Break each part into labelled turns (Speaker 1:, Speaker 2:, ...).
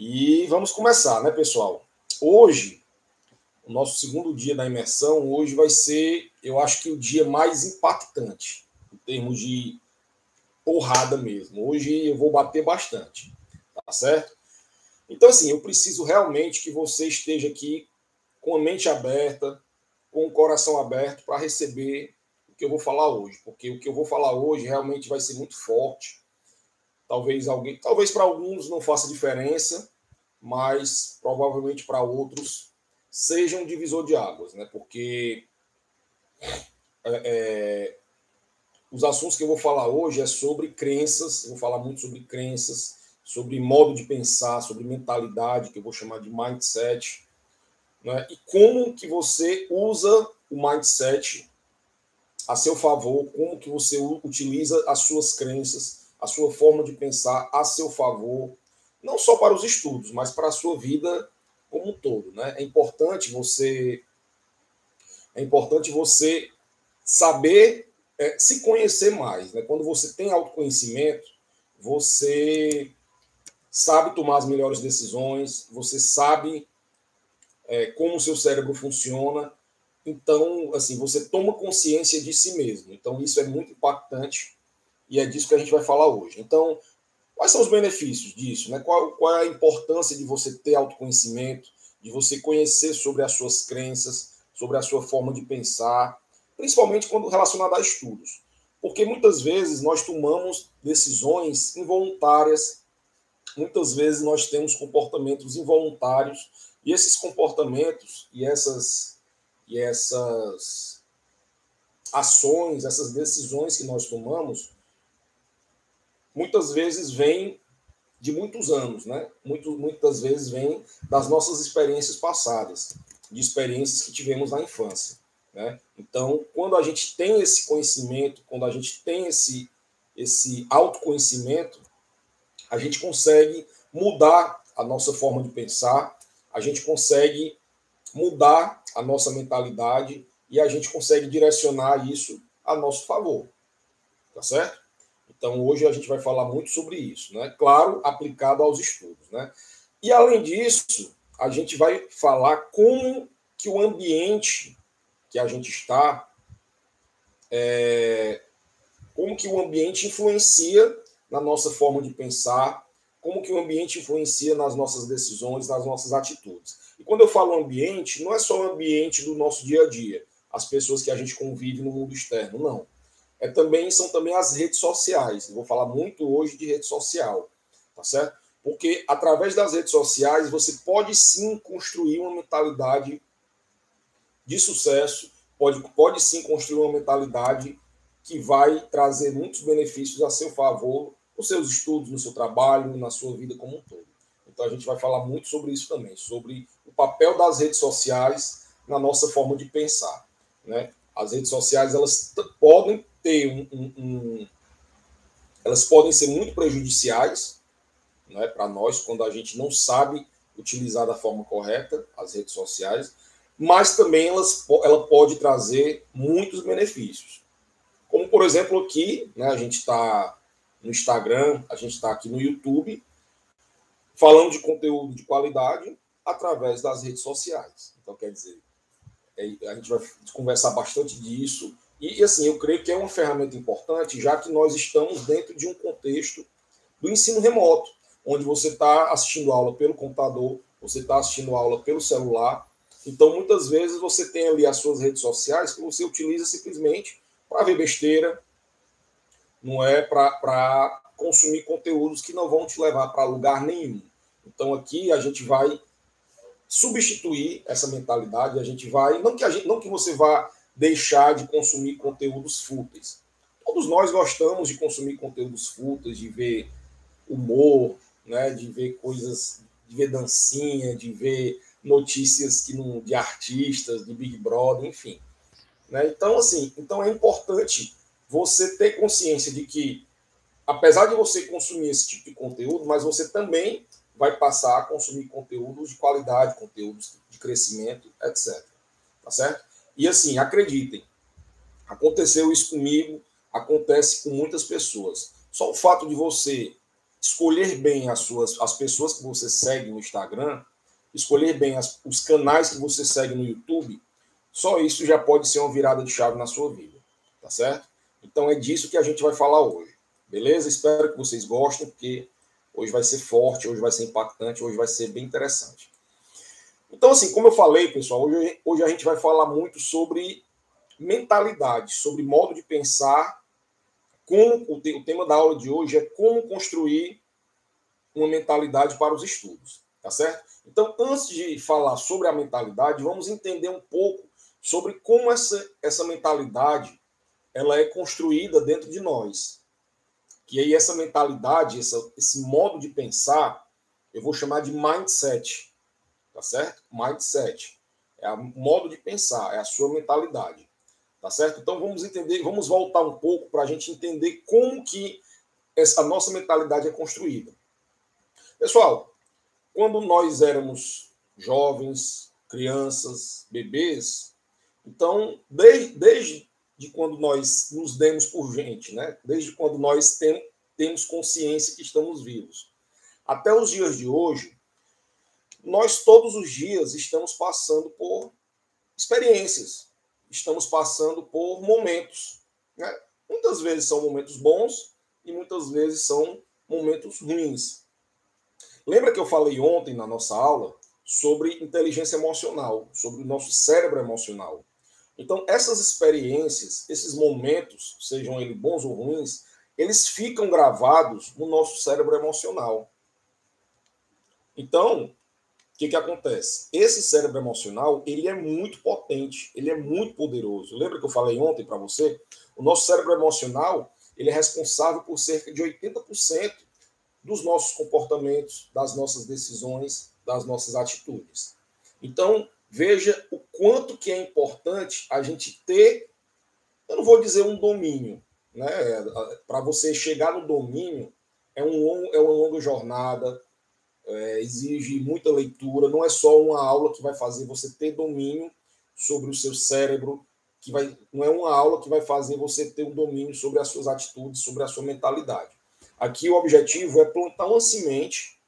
Speaker 1: E vamos começar, né, pessoal? Hoje, o nosso segundo dia da imersão, hoje vai ser, eu acho que o dia mais impactante, em termos de porrada mesmo. Hoje eu vou bater bastante, tá certo? Então, assim, eu preciso realmente que você esteja aqui com a mente aberta, com o coração aberto para receber o que eu vou falar hoje, porque o que eu vou falar hoje realmente vai ser muito forte. Talvez alguém, talvez para alguns não faça diferença, mas provavelmente para outros seja um divisor de águas, né? Porque é, é, os assuntos que eu vou falar hoje é sobre crenças, vou falar muito sobre crenças, sobre modo de pensar, sobre mentalidade, que eu vou chamar de mindset, né? e como que você usa o mindset a seu favor, como que você utiliza as suas crenças, a sua forma de pensar a seu favor, não só para os estudos, mas para a sua vida como um todo, né? É importante você é importante você saber é, se conhecer mais, né? Quando você tem autoconhecimento, você sabe tomar as melhores decisões, você sabe é, como o seu cérebro funciona. Então, assim, você toma consciência de si mesmo. Então, isso é muito impactante e é disso que a gente vai falar hoje. Então, quais são os benefícios disso? Né? Qual, qual é a importância de você ter autoconhecimento, de você conhecer sobre as suas crenças, sobre a sua forma de pensar, principalmente quando relacionado a estudos? Porque muitas vezes nós tomamos decisões involuntárias muitas vezes nós temos comportamentos involuntários e esses comportamentos e essas e essas ações, essas decisões que nós tomamos, muitas vezes vêm de muitos anos, né? Muito, muitas vezes vêm das nossas experiências passadas, de experiências que tivemos na infância, né? Então, quando a gente tem esse conhecimento, quando a gente tem esse esse autoconhecimento, a gente consegue mudar a nossa forma de pensar, a gente consegue mudar a nossa mentalidade e a gente consegue direcionar isso a nosso favor. Tá certo? Então, hoje a gente vai falar muito sobre isso, né? Claro, aplicado aos estudos, né? E além disso, a gente vai falar como que o ambiente que a gente está, é, como que o ambiente influencia na nossa forma de pensar, como que o ambiente influencia nas nossas decisões, nas nossas atitudes. E quando eu falo ambiente, não é só o ambiente do nosso dia a dia, as pessoas que a gente convive no mundo externo, não. É também são também as redes sociais. Vou falar muito hoje de rede social, tá certo? Porque através das redes sociais você pode sim construir uma mentalidade de sucesso, pode, pode sim construir uma mentalidade que vai trazer muitos benefícios a seu favor nos seus estudos, no seu trabalho, na sua vida como um todo. Então a gente vai falar muito sobre isso também, sobre o papel das redes sociais na nossa forma de pensar. Né? As redes sociais elas podem ter um, um, um elas podem ser muito prejudiciais né, para nós quando a gente não sabe utilizar da forma correta as redes sociais, mas também elas, ela pode trazer muitos benefícios. Como, por exemplo, aqui, né, a gente está no Instagram, a gente está aqui no YouTube, falando de conteúdo de qualidade através das redes sociais. Então, quer dizer, é, a gente vai conversar bastante disso. E, assim, eu creio que é uma ferramenta importante, já que nós estamos dentro de um contexto do ensino remoto, onde você está assistindo aula pelo computador, você está assistindo aula pelo celular. Então, muitas vezes, você tem ali as suas redes sociais que você utiliza simplesmente para ver besteira, não é para consumir conteúdos que não vão te levar para lugar nenhum. Então aqui a gente vai substituir essa mentalidade, a gente vai, não que gente, não que você vá deixar de consumir conteúdos fúteis. Todos nós gostamos de consumir conteúdos fúteis, de ver humor, né, de ver coisas, de ver dancinha, de ver notícias que não, de artistas, de Big Brother, enfim. Né? Então, assim, então é importante você ter consciência de que, apesar de você consumir esse tipo de conteúdo, mas você também vai passar a consumir conteúdos de qualidade, conteúdos de crescimento, etc. Tá certo? E assim, acreditem, aconteceu isso comigo, acontece com muitas pessoas. Só o fato de você escolher bem as suas as pessoas que você segue no Instagram, escolher bem as, os canais que você segue no YouTube, só isso já pode ser uma virada de chave na sua vida, tá certo? Então é disso que a gente vai falar hoje, beleza? Espero que vocês gostem, porque hoje vai ser forte, hoje vai ser impactante, hoje vai ser bem interessante. Então, assim, como eu falei, pessoal, hoje, hoje a gente vai falar muito sobre mentalidade, sobre modo de pensar. Como o, te, o tema da aula de hoje é como construir uma mentalidade para os estudos, tá certo? Então, antes de falar sobre a mentalidade, vamos entender um pouco sobre como essa, essa mentalidade ela é construída dentro de nós. Que aí essa mentalidade, essa, esse modo de pensar, eu vou chamar de mindset, tá certo? Mindset é o modo de pensar, é a sua mentalidade, tá certo? Então vamos entender, vamos voltar um pouco para a gente entender como que essa nossa mentalidade é construída. Pessoal, quando nós éramos jovens, crianças, bebês, então, desde, desde de quando nós nos demos por gente, né? desde quando nós tem, temos consciência que estamos vivos, até os dias de hoje, nós todos os dias estamos passando por experiências, estamos passando por momentos. Né? Muitas vezes são momentos bons e muitas vezes são momentos ruins. Lembra que eu falei ontem na nossa aula sobre inteligência emocional, sobre o nosso cérebro emocional? Então, essas experiências, esses momentos, sejam eles bons ou ruins, eles ficam gravados no nosso cérebro emocional. Então, que, que acontece? Esse cérebro emocional, ele é muito potente, ele é muito poderoso. Lembra que eu falei ontem para você? O nosso cérebro emocional, ele é responsável por cerca de 80% dos nossos comportamentos, das nossas decisões, das nossas atitudes. Então, veja o quanto que é importante a gente ter, eu não vou dizer um domínio, né? Para você chegar no domínio é, um, é uma longa jornada, é, exige muita leitura, não é só uma aula que vai fazer você ter domínio sobre o seu cérebro, que vai, não é uma aula que vai fazer você ter um domínio sobre as suas atitudes, sobre a sua mentalidade. Aqui o objetivo é plantar uma semente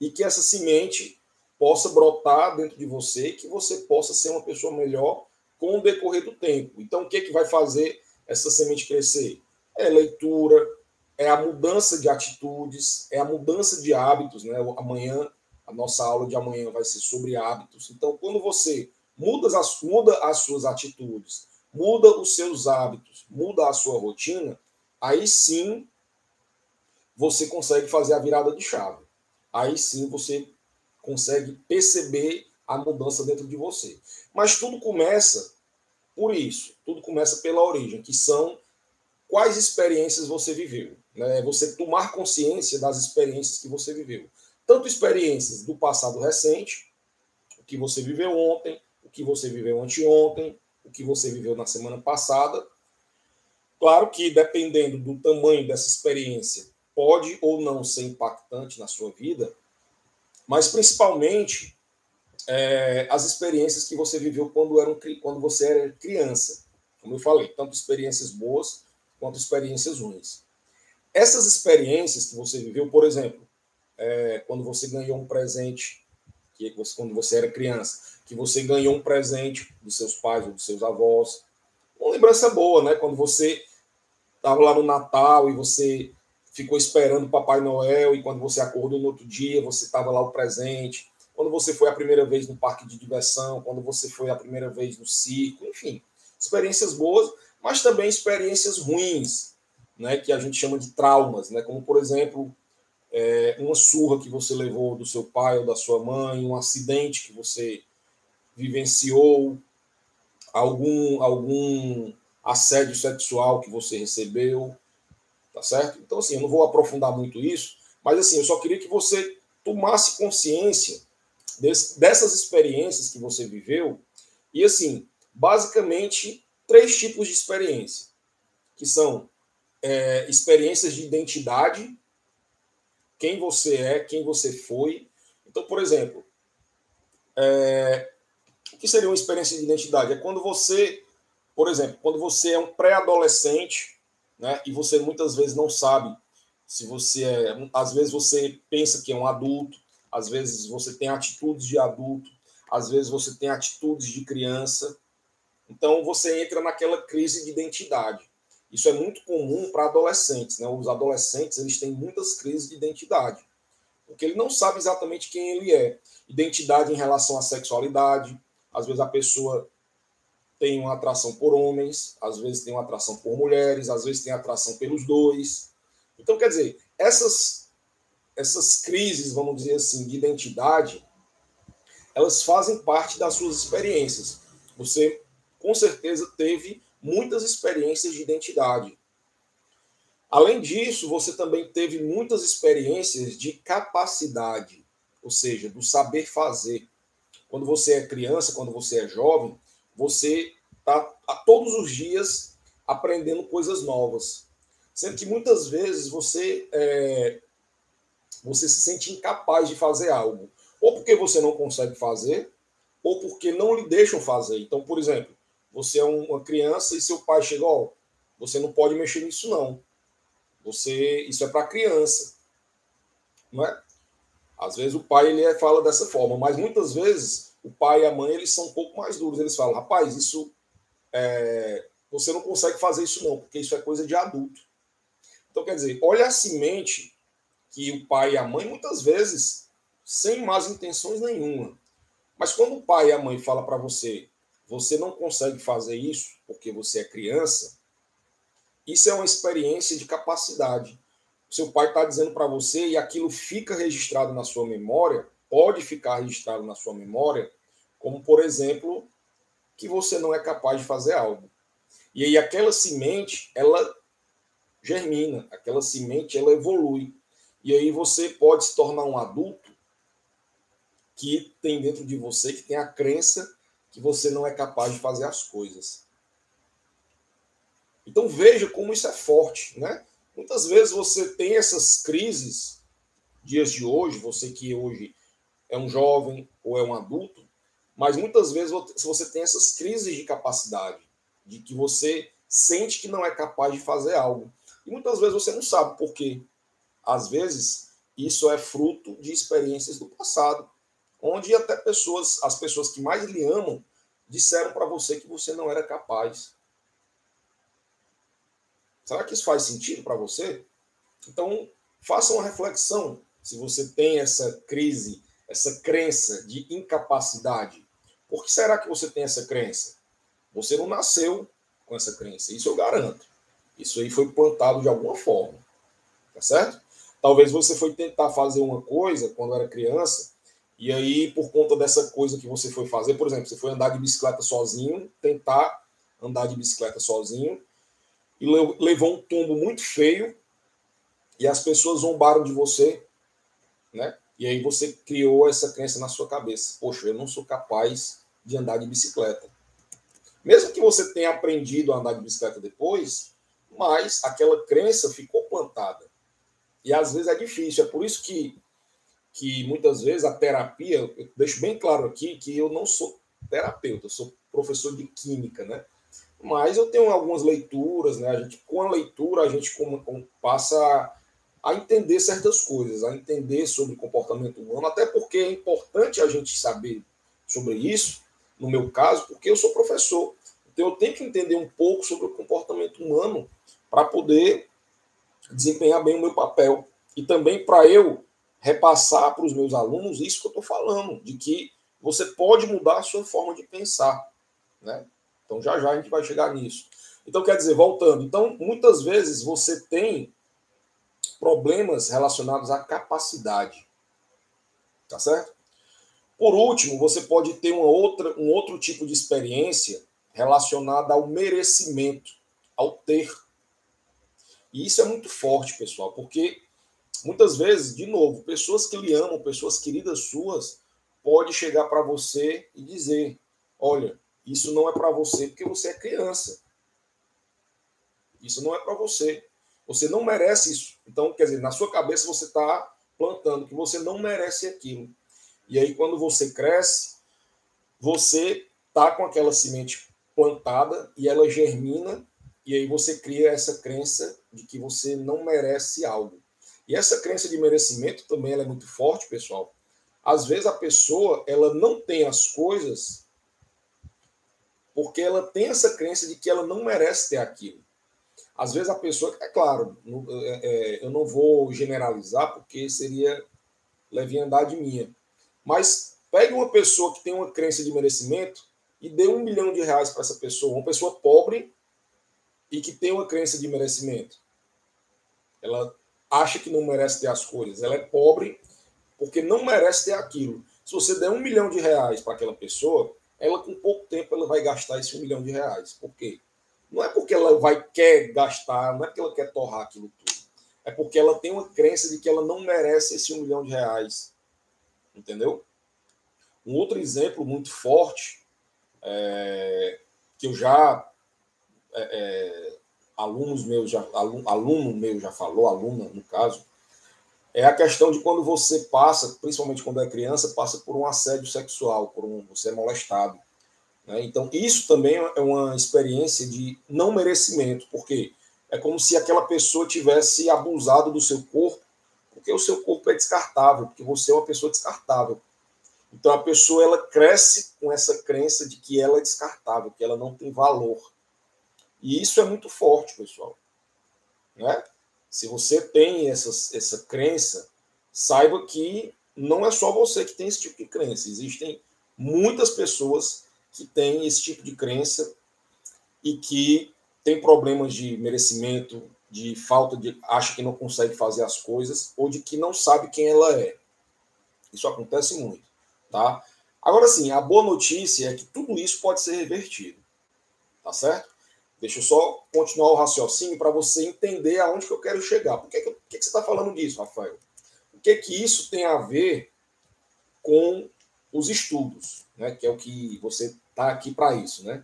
Speaker 1: e que essa semente possa brotar dentro de você, que você possa ser uma pessoa melhor com o decorrer do tempo. Então, o que, é que vai fazer essa semente crescer? É leitura, é a mudança de atitudes, é a mudança de hábitos. Né? Amanhã, a nossa aula de amanhã vai ser sobre hábitos. Então, quando você muda as, muda as suas atitudes, muda os seus hábitos, muda a sua rotina, aí sim você consegue fazer a virada de chave. Aí sim você consegue perceber a mudança dentro de você. Mas tudo começa por isso, tudo começa pela origem, que são quais experiências você viveu. Né? Você tomar consciência das experiências que você viveu. Tanto experiências do passado recente, o que você viveu ontem, o que você viveu anteontem, o que você viveu na semana passada. Claro que, dependendo do tamanho dessa experiência, pode ou não ser impactante na sua vida, mas principalmente é, as experiências que você viveu quando, era um, quando você era criança. Como eu falei, tanto experiências boas quanto experiências ruins. Essas experiências que você viveu, por exemplo, é, quando você ganhou um presente, que você, quando você era criança, que você ganhou um presente dos seus pais ou dos seus avós, uma lembrança boa, né? Quando você estava lá no Natal e você ficou esperando o Papai Noel e quando você acordou no outro dia, você estava lá o presente. Quando você foi a primeira vez no parque de diversão, quando você foi a primeira vez no circo, enfim, experiências boas, mas também experiências ruins, né, que a gente chama de traumas, né, como por exemplo é, uma surra que você levou do seu pai ou da sua mãe, um acidente que você vivenciou, algum algum assédio sexual que você recebeu, tá certo? Então, assim, eu não vou aprofundar muito isso, mas, assim, eu só queria que você tomasse consciência desse, dessas experiências que você viveu e, assim, basicamente, três tipos de experiência, que são é, experiências de identidade, quem você é, quem você foi. Então, por exemplo, é, o que seria uma experiência de identidade? É quando você, por exemplo, quando você é um pré-adolescente né? E você muitas vezes não sabe se você é, às vezes você pensa que é um adulto, às vezes você tem atitudes de adulto, às vezes você tem atitudes de criança. Então você entra naquela crise de identidade. Isso é muito comum para adolescentes, né? Os adolescentes, eles têm muitas crises de identidade. Porque ele não sabe exatamente quem ele é. Identidade em relação à sexualidade, às vezes a pessoa tem uma atração por homens, às vezes tem uma atração por mulheres, às vezes tem atração pelos dois. Então, quer dizer, essas, essas crises, vamos dizer assim, de identidade, elas fazem parte das suas experiências. Você, com certeza, teve muitas experiências de identidade. Além disso, você também teve muitas experiências de capacidade, ou seja, do saber fazer. Quando você é criança, quando você é jovem, você está todos os dias aprendendo coisas novas. Sendo que muitas vezes você, é, você se sente incapaz de fazer algo. Ou porque você não consegue fazer, ou porque não lhe deixam fazer. Então, por exemplo, você é uma criança e seu pai chega, ó, você não pode mexer nisso não. Você, isso é para criança, não é? Às vezes o pai ele é, fala dessa forma, mas muitas vezes o pai e a mãe eles são um pouco mais duros. Eles falam, rapaz, isso é, você não consegue fazer isso não, porque isso é coisa de adulto. Então quer dizer, olha a semente que o pai e a mãe muitas vezes sem más intenções nenhuma. Mas quando o pai e a mãe fala para você, você não consegue fazer isso porque você é criança, isso é uma experiência de capacidade. Seu pai está dizendo para você e aquilo fica registrado na sua memória, pode ficar registrado na sua memória, como por exemplo, que você não é capaz de fazer algo. E aí aquela semente, ela germina, aquela semente, ela evolui. E aí você pode se tornar um adulto que tem dentro de você, que tem a crença que você não é capaz de fazer as coisas. Então veja como isso é forte, né? Muitas vezes você tem essas crises, dias de hoje, você que hoje é um jovem ou é um adulto, mas muitas vezes você tem essas crises de capacidade, de que você sente que não é capaz de fazer algo. E muitas vezes você não sabe por quê. Às vezes isso é fruto de experiências do passado, onde até pessoas, as pessoas que mais lhe amam, disseram para você que você não era capaz. Será que isso faz sentido para você? Então, faça uma reflexão se você tem essa crise, essa crença de incapacidade. Por que será que você tem essa crença? Você não nasceu com essa crença, isso eu garanto. Isso aí foi plantado de alguma forma. Tá certo? Talvez você foi tentar fazer uma coisa quando era criança, e aí, por conta dessa coisa que você foi fazer, por exemplo, você foi andar de bicicleta sozinho, tentar andar de bicicleta sozinho, e levou um tombo muito feio e as pessoas zombaram de você, né? E aí você criou essa crença na sua cabeça. Poxa, eu não sou capaz de andar de bicicleta. Mesmo que você tenha aprendido a andar de bicicleta depois, mas aquela crença ficou plantada. E às vezes é difícil. É por isso que, que muitas vezes a terapia, eu deixo bem claro aqui que eu não sou terapeuta, eu sou professor de química, né? Mas eu tenho algumas leituras, né? A gente, com a leitura, a gente passa a, a entender certas coisas, a entender sobre o comportamento humano, até porque é importante a gente saber sobre isso, no meu caso, porque eu sou professor. Então eu tenho que entender um pouco sobre o comportamento humano para poder desempenhar bem o meu papel. E também para eu repassar para os meus alunos isso que eu estou falando, de que você pode mudar a sua forma de pensar. Né? Então já já a gente vai chegar nisso. Então quer dizer, voltando, então muitas vezes você tem problemas relacionados à capacidade. Tá certo? Por último, você pode ter uma outra, um outro tipo de experiência relacionada ao merecimento, ao ter. E isso é muito forte, pessoal, porque muitas vezes, de novo, pessoas que lhe amam, pessoas queridas suas, pode chegar para você e dizer: "Olha, isso não é para você porque você é criança. Isso não é para você. Você não merece isso. Então, quer dizer, na sua cabeça você está plantando que você não merece aquilo. E aí, quando você cresce, você tá com aquela semente plantada e ela germina, e aí você cria essa crença de que você não merece algo. E essa crença de merecimento também é muito forte, pessoal. Às vezes a pessoa ela não tem as coisas porque ela tem essa crença de que ela não merece ter aquilo. Às vezes a pessoa, é claro, é, é, eu não vou generalizar porque seria leviandade minha, mas pegue uma pessoa que tem uma crença de merecimento e dê um milhão de reais para essa pessoa, uma pessoa pobre e que tem uma crença de merecimento. Ela acha que não merece ter as coisas, ela é pobre porque não merece ter aquilo. Se você der um milhão de reais para aquela pessoa, ela com pouco tempo ela vai gastar esse um milhão de reais. Por quê? Não é porque ela vai quer gastar, não é porque ela quer torrar aquilo tudo. É porque ela tem uma crença de que ela não merece esse um milhão de reais. Entendeu? Um outro exemplo muito forte, é, que eu já. É, é, alunos meus já. Aluno, aluno meu já falou, aluna no caso, é a questão de quando você passa, principalmente quando é criança, passa por um assédio sexual, por um, você é molestado. Né? Então, isso também é uma experiência de não merecimento, porque é como se aquela pessoa tivesse abusado do seu corpo, porque o seu corpo é descartável, porque você é uma pessoa descartável. Então, a pessoa ela cresce com essa crença de que ela é descartável, que ela não tem valor. E isso é muito forte, pessoal. Né? Se você tem essa, essa crença, saiba que não é só você que tem esse tipo de crença. Existem muitas pessoas que tem esse tipo de crença e que tem problemas de merecimento, de falta de acha que não consegue fazer as coisas ou de que não sabe quem ela é. Isso acontece muito, tá? Agora sim, a boa notícia é que tudo isso pode ser revertido. Tá certo? Deixa eu só continuar o raciocínio para você entender aonde que eu quero chegar. Por que, que, que, que você está falando disso, Rafael? O que que isso tem a ver com os estudos, né? Que é o que você está aqui para isso, né?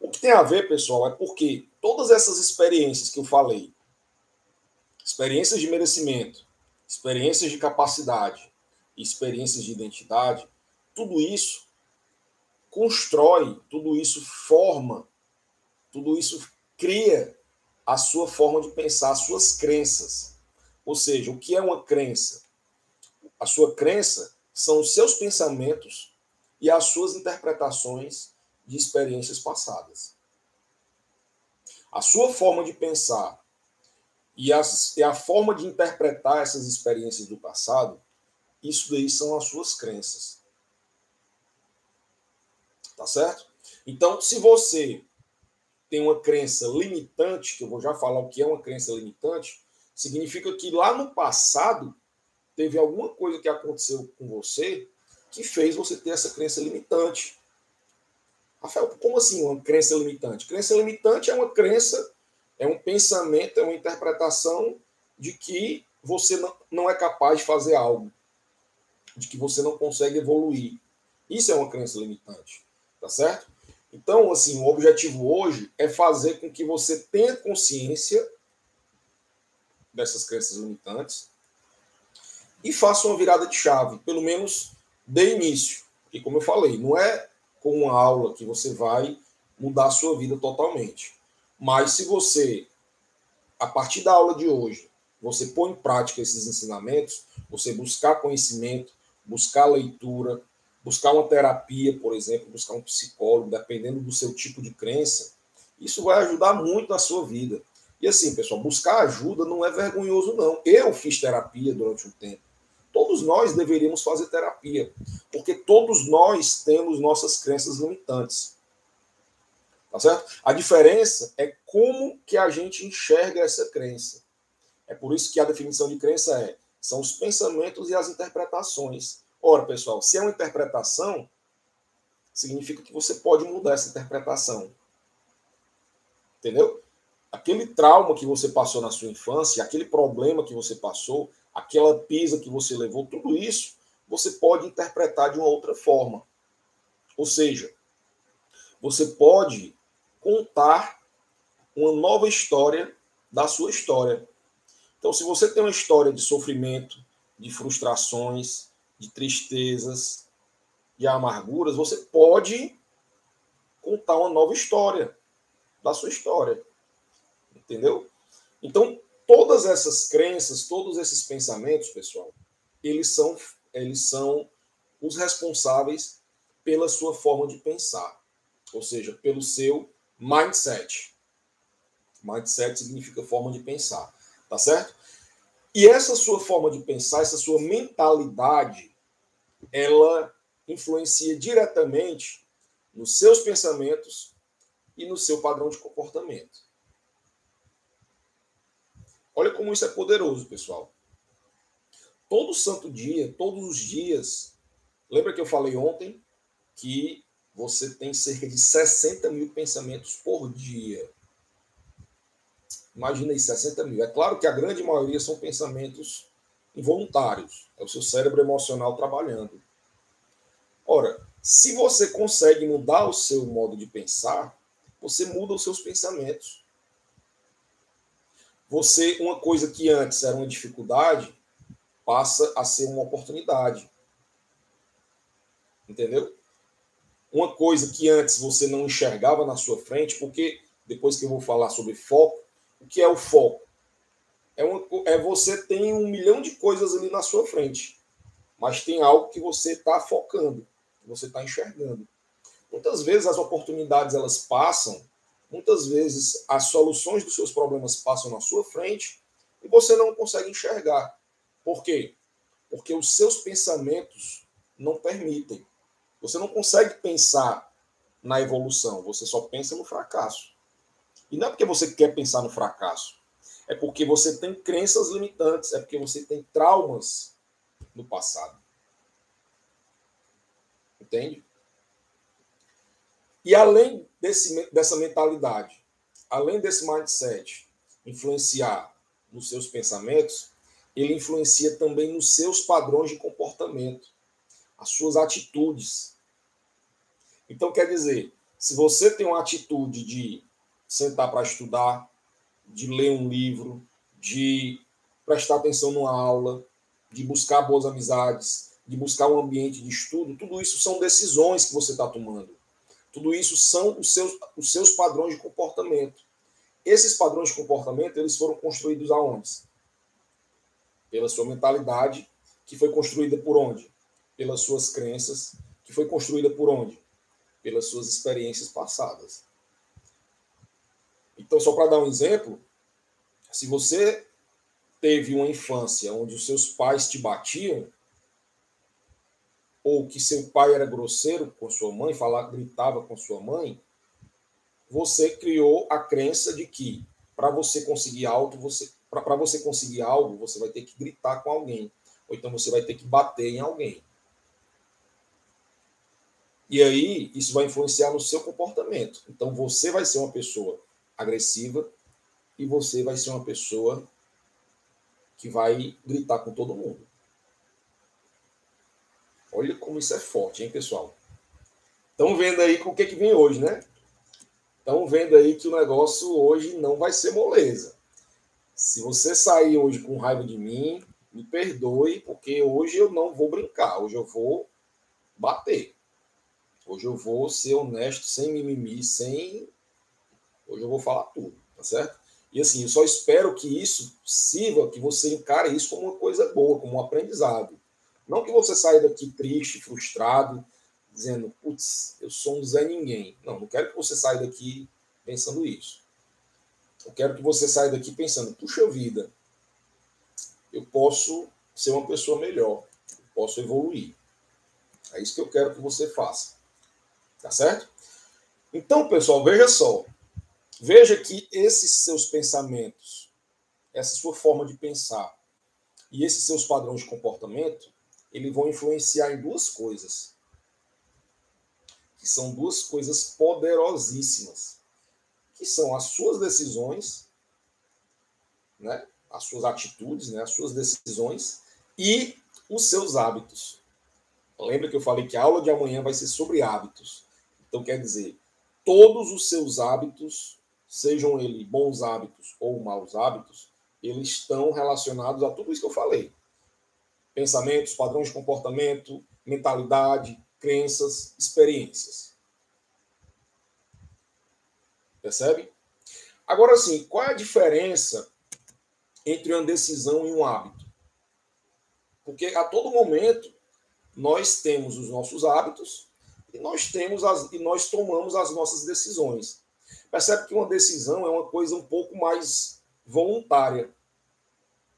Speaker 1: O que tem a ver, pessoal, é porque todas essas experiências que eu falei, experiências de merecimento, experiências de capacidade, experiências de identidade, tudo isso constrói, tudo isso forma, tudo isso cria a sua forma de pensar, as suas crenças. Ou seja, o que é uma crença? A sua crença são os seus pensamentos e as suas interpretações de experiências passadas. A sua forma de pensar e, as, e a forma de interpretar essas experiências do passado, isso daí são as suas crenças. Tá certo? Então, se você tem uma crença limitante, que eu vou já falar o que é uma crença limitante, significa que lá no passado teve alguma coisa que aconteceu com você que fez você ter essa crença limitante. Rafael, como assim uma crença limitante? Crença limitante é uma crença, é um pensamento, é uma interpretação de que você não, é capaz de fazer algo, de que você não consegue evoluir. Isso é uma crença limitante, tá certo? Então, assim, o objetivo hoje é fazer com que você tenha consciência dessas crenças limitantes e faça uma virada de chave, pelo menos de início. E como eu falei, não é com uma aula que você vai mudar a sua vida totalmente. Mas se você, a partir da aula de hoje, você põe em prática esses ensinamentos, você buscar conhecimento, buscar leitura, buscar uma terapia, por exemplo, buscar um psicólogo, dependendo do seu tipo de crença, isso vai ajudar muito na sua vida. E assim, pessoal, buscar ajuda não é vergonhoso, não. Eu fiz terapia durante um tempo. Todos nós deveríamos fazer terapia, porque todos nós temos nossas crenças limitantes. Tá certo? A diferença é como que a gente enxerga essa crença. É por isso que a definição de crença é são os pensamentos e as interpretações. Ora, pessoal, se é uma interpretação, significa que você pode mudar essa interpretação. Entendeu? Aquele trauma que você passou na sua infância, aquele problema que você passou, aquela pisa que você levou, tudo isso você pode interpretar de uma outra forma. Ou seja, você pode contar uma nova história da sua história. Então, se você tem uma história de sofrimento, de frustrações, de tristezas, de amarguras, você pode contar uma nova história da sua história. Entendeu? Então, todas essas crenças, todos esses pensamentos, pessoal, eles são, eles são os responsáveis pela sua forma de pensar, ou seja, pelo seu mindset. Mindset significa forma de pensar, tá certo? E essa sua forma de pensar, essa sua mentalidade, ela influencia diretamente nos seus pensamentos e no seu padrão de comportamento. Olha como isso é poderoso, pessoal. Todo santo dia, todos os dias. Lembra que eu falei ontem que você tem cerca de 60 mil pensamentos por dia. Imagina aí, 60 mil. É claro que a grande maioria são pensamentos involuntários. É o seu cérebro emocional trabalhando. Ora, se você consegue mudar o seu modo de pensar, você muda os seus pensamentos. Você, uma coisa que antes era uma dificuldade, passa a ser uma oportunidade. Entendeu? Uma coisa que antes você não enxergava na sua frente, porque depois que eu vou falar sobre foco, o que é o foco? É, uma, é você tem um milhão de coisas ali na sua frente, mas tem algo que você está focando você está enxergando. Muitas vezes as oportunidades elas passam, muitas vezes as soluções dos seus problemas passam na sua frente e você não consegue enxergar. Por quê? Porque os seus pensamentos não permitem. Você não consegue pensar na evolução, você só pensa no fracasso. E não é porque você quer pensar no fracasso, é porque você tem crenças limitantes, é porque você tem traumas no passado. Entende? E além desse, dessa mentalidade, além desse mindset influenciar nos seus pensamentos, ele influencia também nos seus padrões de comportamento, as suas atitudes. Então, quer dizer, se você tem uma atitude de sentar para estudar, de ler um livro, de prestar atenção numa aula, de buscar boas amizades, de buscar um ambiente de estudo, tudo isso são decisões que você está tomando. Tudo isso são os seus, os seus padrões de comportamento. Esses padrões de comportamento, eles foram construídos aonde? Pela sua mentalidade, que foi construída por onde? Pelas suas crenças, que foi construída por onde? Pelas suas experiências passadas. Então, só para dar um exemplo, se você teve uma infância onde os seus pais te batiam, ou que seu pai era grosseiro com sua mãe, falava, gritava com sua mãe, você criou a crença de que para você conseguir algo, você para você conseguir algo, você vai ter que gritar com alguém, ou então você vai ter que bater em alguém. E aí isso vai influenciar no seu comportamento. Então você vai ser uma pessoa agressiva e você vai ser uma pessoa que vai gritar com todo mundo. Olha como isso é forte, hein, pessoal? Estão vendo aí com o que, que vem hoje, né? Estão vendo aí que o negócio hoje não vai ser moleza. Se você sair hoje com raiva de mim, me perdoe, porque hoje eu não vou brincar, hoje eu vou bater. Hoje eu vou ser honesto, sem mimimi, sem. Hoje eu vou falar tudo, tá certo? E assim, eu só espero que isso sirva, que você encare isso como uma coisa boa, como um aprendizado. Não que você saia daqui triste, frustrado, dizendo, putz, eu sou um Zé Ninguém. Não, não quero que você saia daqui pensando isso. Eu quero que você saia daqui pensando, puxa vida, eu posso ser uma pessoa melhor, eu posso evoluir. É isso que eu quero que você faça. Tá certo? Então, pessoal, veja só. Veja que esses seus pensamentos, essa sua forma de pensar e esses seus padrões de comportamento, eles vão influenciar em duas coisas. Que são duas coisas poderosíssimas. Que são as suas decisões, né? as suas atitudes, né? as suas decisões e os seus hábitos. Lembra que eu falei que a aula de amanhã vai ser sobre hábitos. Então, quer dizer, todos os seus hábitos, sejam eles bons hábitos ou maus hábitos, eles estão relacionados a tudo isso que eu falei pensamentos, padrões de comportamento, mentalidade, crenças, experiências. Percebe? Agora sim, qual é a diferença entre uma decisão e um hábito. Porque a todo momento nós temos os nossos hábitos e nós temos as, e nós tomamos as nossas decisões. Percebe que uma decisão é uma coisa um pouco mais voluntária.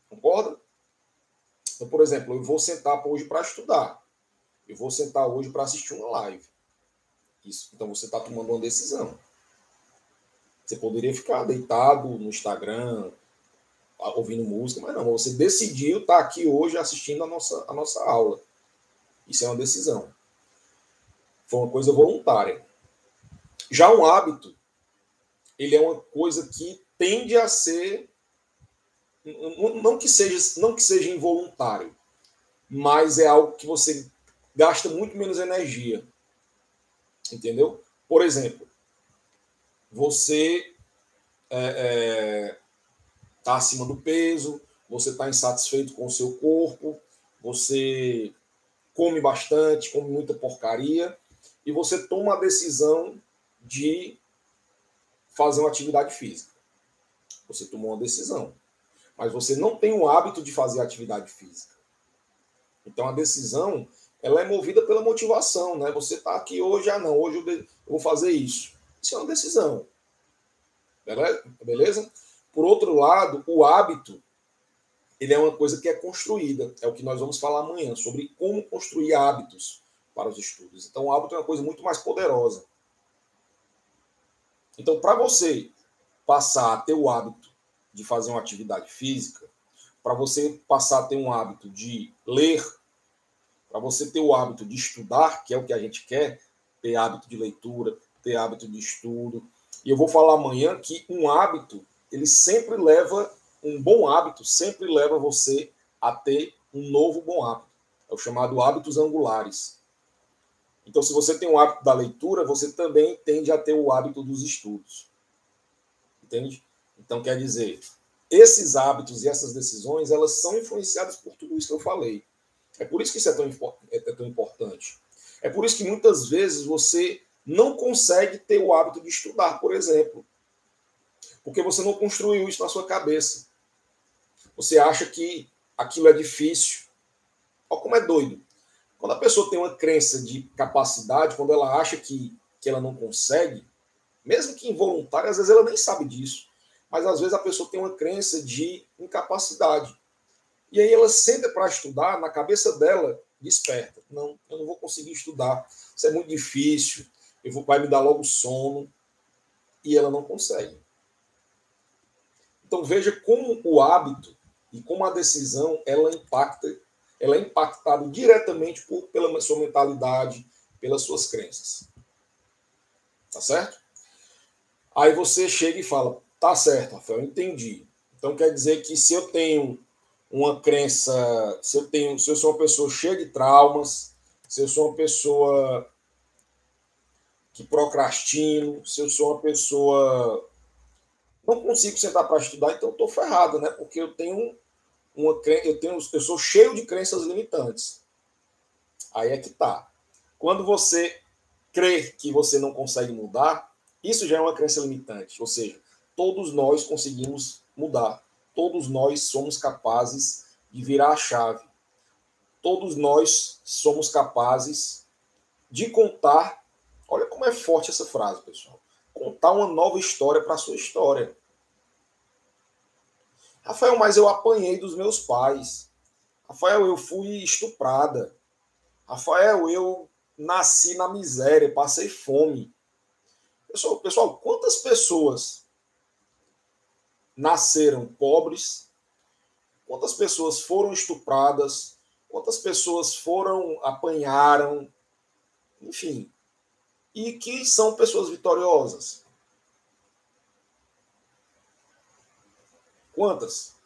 Speaker 1: Concorda? Então, por exemplo, eu vou sentar hoje para estudar. Eu vou sentar hoje para assistir uma live. Isso. Então você está tomando uma decisão. Você poderia ficar deitado no Instagram, ouvindo música, mas não, você decidiu estar tá aqui hoje assistindo a nossa, a nossa aula. Isso é uma decisão. Foi uma coisa voluntária. Já um hábito, ele é uma coisa que tende a ser não que seja não que seja involuntário, mas é algo que você gasta muito menos energia. Entendeu? Por exemplo, você está é, é, tá acima do peso, você está insatisfeito com o seu corpo, você come bastante, come muita porcaria, e você toma a decisão de fazer uma atividade física. Você tomou uma decisão. Mas você não tem o hábito de fazer atividade física. Então a decisão ela é movida pela motivação, né? Você está aqui hoje, ah não, hoje eu vou fazer isso. Isso é uma decisão. Beleza? Por outro lado, o hábito ele é uma coisa que é construída. É o que nós vamos falar amanhã sobre como construir hábitos para os estudos. Então, o hábito é uma coisa muito mais poderosa. Então, para você passar a ter o hábito de fazer uma atividade física, para você passar a ter um hábito de ler, para você ter o hábito de estudar, que é o que a gente quer, ter hábito de leitura, ter hábito de estudo. E eu vou falar amanhã que um hábito, ele sempre leva, um bom hábito sempre leva você a ter um novo bom hábito. É o chamado hábitos angulares. Então, se você tem o hábito da leitura, você também tende a ter o hábito dos estudos. Entende? Então, quer dizer, esses hábitos e essas decisões, elas são influenciadas por tudo isso que eu falei. É por isso que isso é tão, é tão importante. É por isso que muitas vezes você não consegue ter o hábito de estudar, por exemplo. Porque você não construiu isso na sua cabeça. Você acha que aquilo é difícil. Olha como é doido. Quando a pessoa tem uma crença de capacidade, quando ela acha que, que ela não consegue, mesmo que involuntária, às vezes ela nem sabe disso. Mas às vezes a pessoa tem uma crença de incapacidade. E aí ela senta para estudar, na cabeça dela, desperta. Não, eu não vou conseguir estudar. Isso é muito difícil. Eu vou, vai me dar logo sono. E ela não consegue. Então veja como o hábito e como a decisão ela impacta, ela é impactada diretamente por, pela sua mentalidade, pelas suas crenças. Tá certo? Aí você chega e fala: tá certo, Rafael, entendi. Então quer dizer que se eu tenho uma crença, se eu tenho, se eu sou uma pessoa cheia de traumas, se eu sou uma pessoa que procrastino, se eu sou uma pessoa não consigo sentar para estudar, então eu estou ferrado, né? Porque eu tenho uma eu tenho eu sou cheio de crenças limitantes. Aí é que tá. Quando você crê que você não consegue mudar, isso já é uma crença limitante, ou seja, todos nós conseguimos mudar. Todos nós somos capazes de virar a chave. Todos nós somos capazes de contar. Olha como é forte essa frase, pessoal. Contar uma nova história para a sua história. Rafael, mas eu apanhei dos meus pais. Rafael, eu fui estuprada. Rafael, eu nasci na miséria, passei fome. Pessoal, pessoal quantas pessoas nasceram pobres, quantas pessoas foram estupradas, quantas pessoas foram apanharam, enfim, e que são pessoas vitoriosas. Quantas?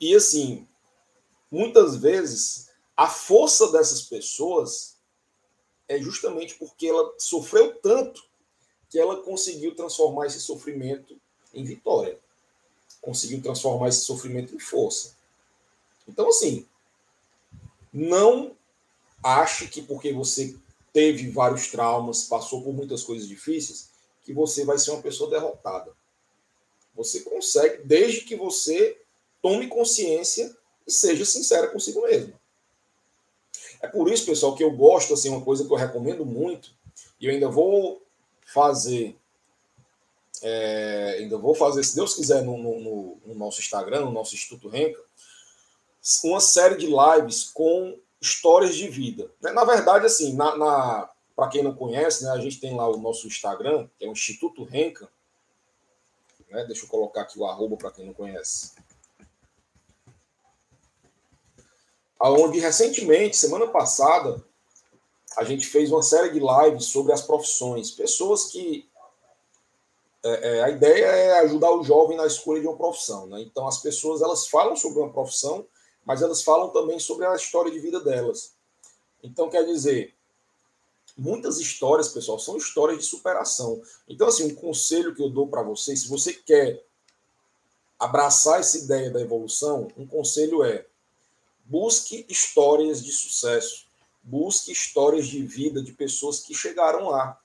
Speaker 1: E assim, muitas vezes a força dessas pessoas é justamente porque ela sofreu tanto que ela conseguiu transformar esse sofrimento em vitória. Conseguiu transformar esse sofrimento em força. Então, assim, não ache que porque você teve vários traumas, passou por muitas coisas difíceis, que você vai ser uma pessoa derrotada. Você consegue, desde que você tome consciência e seja sincera consigo mesmo. É por isso, pessoal, que eu gosto, assim, uma coisa que eu recomendo muito, e eu ainda vou fazer, é, ainda vou fazer, se Deus quiser, no, no, no nosso Instagram, no nosso Instituto Renca, uma série de lives com histórias de vida. Na verdade, assim, na, na para quem não conhece, né, a gente tem lá o nosso Instagram, que é o Instituto Renca. Né, deixa eu colocar aqui o arroba para quem não conhece. Onde recentemente, semana passada, a gente fez uma série de lives sobre as profissões. Pessoas que. É, é, a ideia é ajudar o jovem na escolha de uma profissão. Né? Então, as pessoas elas falam sobre uma profissão, mas elas falam também sobre a história de vida delas. Então, quer dizer, muitas histórias, pessoal, são histórias de superação. Então, assim, um conselho que eu dou para vocês, se você quer abraçar essa ideia da evolução, um conselho é busque histórias de sucesso, busque histórias de vida de pessoas que chegaram lá.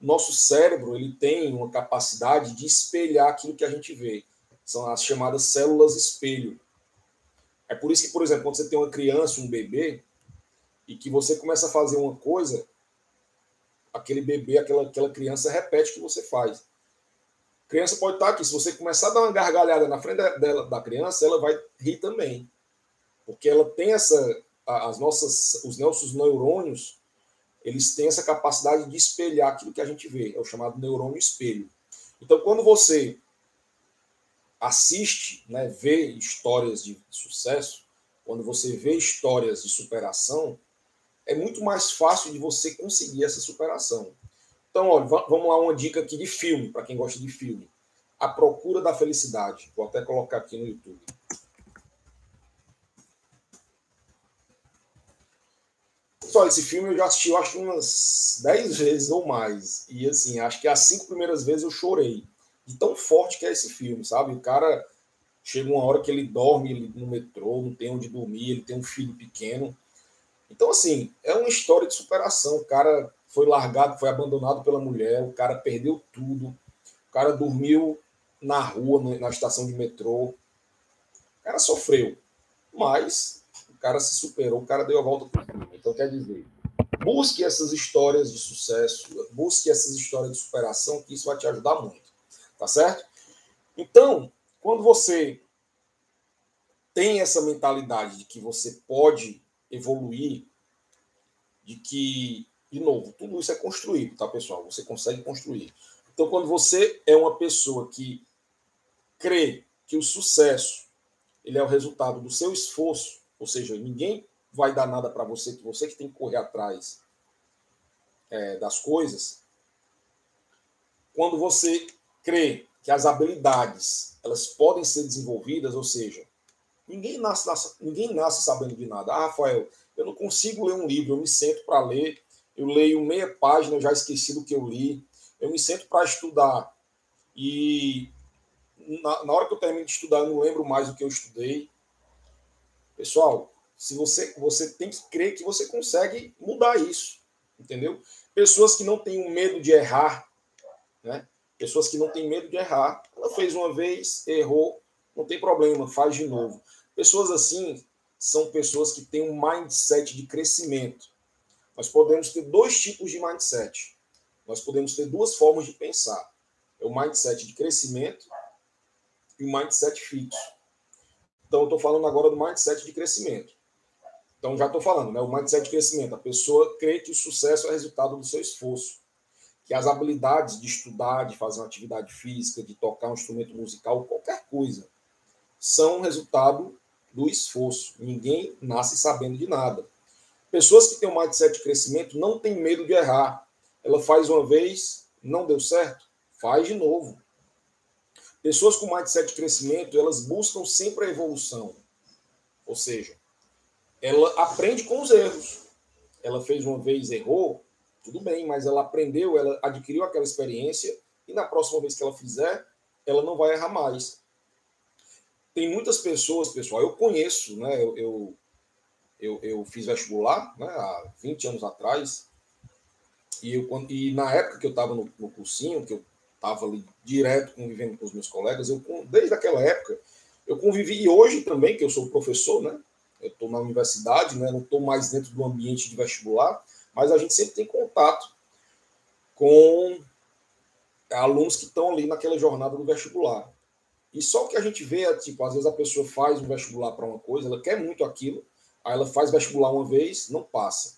Speaker 1: Nosso cérebro ele tem uma capacidade de espelhar aquilo que a gente vê. São as chamadas células espelho. É por isso que, por exemplo, quando você tem uma criança, um bebê, e que você começa a fazer uma coisa, aquele bebê, aquela, aquela criança repete o que você faz. A criança pode estar aqui, se você começar a dar uma gargalhada na frente dela, da criança, ela vai rir também. Porque ela tem essa. As nossas, os nossos neurônios, eles têm essa capacidade de espelhar aquilo que a gente vê. É o chamado neurônio espelho. Então, quando você assiste, né, vê histórias de sucesso, quando você vê histórias de superação, é muito mais fácil de você conseguir essa superação. Então, olha, vamos lá uma dica aqui de filme, para quem gosta de filme. A Procura da Felicidade. Vou até colocar aqui no YouTube. Só esse filme eu já assisti, eu acho, umas 10 vezes ou mais. E assim, acho que as cinco primeiras vezes eu chorei. De tão forte que é esse filme, sabe? O cara chega uma hora que ele dorme no metrô, não tem onde dormir, ele tem um filho pequeno então, assim, é uma história de superação. O cara foi largado, foi abandonado pela mulher, o cara perdeu tudo, o cara dormiu na rua, na estação de metrô. O cara sofreu, mas o cara se superou, o cara deu a volta por cima. Então, quer dizer, busque essas histórias de sucesso, busque essas histórias de superação, que isso vai te ajudar muito. Tá certo? Então, quando você tem essa mentalidade de que você pode evoluir, de que, de novo, tudo isso é construído, tá, pessoal? Você consegue construir. Então, quando você é uma pessoa que crê que o sucesso ele é o resultado do seu esforço, ou seja, ninguém vai dar nada para você, que você que tem que correr atrás é, das coisas. Quando você crê que as habilidades elas podem ser desenvolvidas, ou seja, Ninguém nasce, nasce, ninguém nasce sabendo de nada. Ah, Rafael, eu não consigo ler um livro, eu me sento para ler, eu leio meia página, eu já esqueci do que eu li, eu me sento para estudar e na, na, hora que eu termino de estudar eu não lembro mais do que eu estudei. Pessoal, se você você tem que crer que você consegue mudar isso, entendeu? Pessoas que não têm medo de errar, né? Pessoas que não têm medo de errar. Ela fez uma vez, errou, não tem problema, faz de novo. Pessoas assim são pessoas que têm um mindset de crescimento. Nós podemos ter dois tipos de mindset. Nós podemos ter duas formas de pensar. É o mindset de crescimento e o mindset fixo. Então, eu estou falando agora do mindset de crescimento. Então, já estou falando, né? O mindset de crescimento. A pessoa crê que o sucesso é resultado do seu esforço. Que as habilidades de estudar, de fazer uma atividade física, de tocar um instrumento musical, qualquer coisa, são resultado do esforço. Ninguém nasce sabendo de nada. Pessoas que têm um mindset de crescimento não têm medo de errar. Ela faz uma vez, não deu certo, faz de novo. Pessoas com mindset de crescimento, elas buscam sempre a evolução. Ou seja, ela aprende com os erros. Ela fez uma vez, errou, tudo bem, mas ela aprendeu, ela adquiriu aquela experiência e na próxima vez que ela fizer, ela não vai errar mais tem muitas pessoas, pessoal, eu conheço, né? Eu, eu, eu, eu fiz vestibular né, há 20 anos atrás, e, eu, e na época que eu estava no, no cursinho, que eu estava ali direto convivendo com os meus colegas. Eu, desde aquela época, eu convivi, e hoje também, que eu sou professor, né? Eu estou na universidade, né? Não estou mais dentro do ambiente de vestibular, mas a gente sempre tem contato com alunos que estão ali naquela jornada do vestibular. E só o que a gente vê é, tipo, às vezes a pessoa faz um vestibular para uma coisa, ela quer muito aquilo, aí ela faz vestibular uma vez, não passa.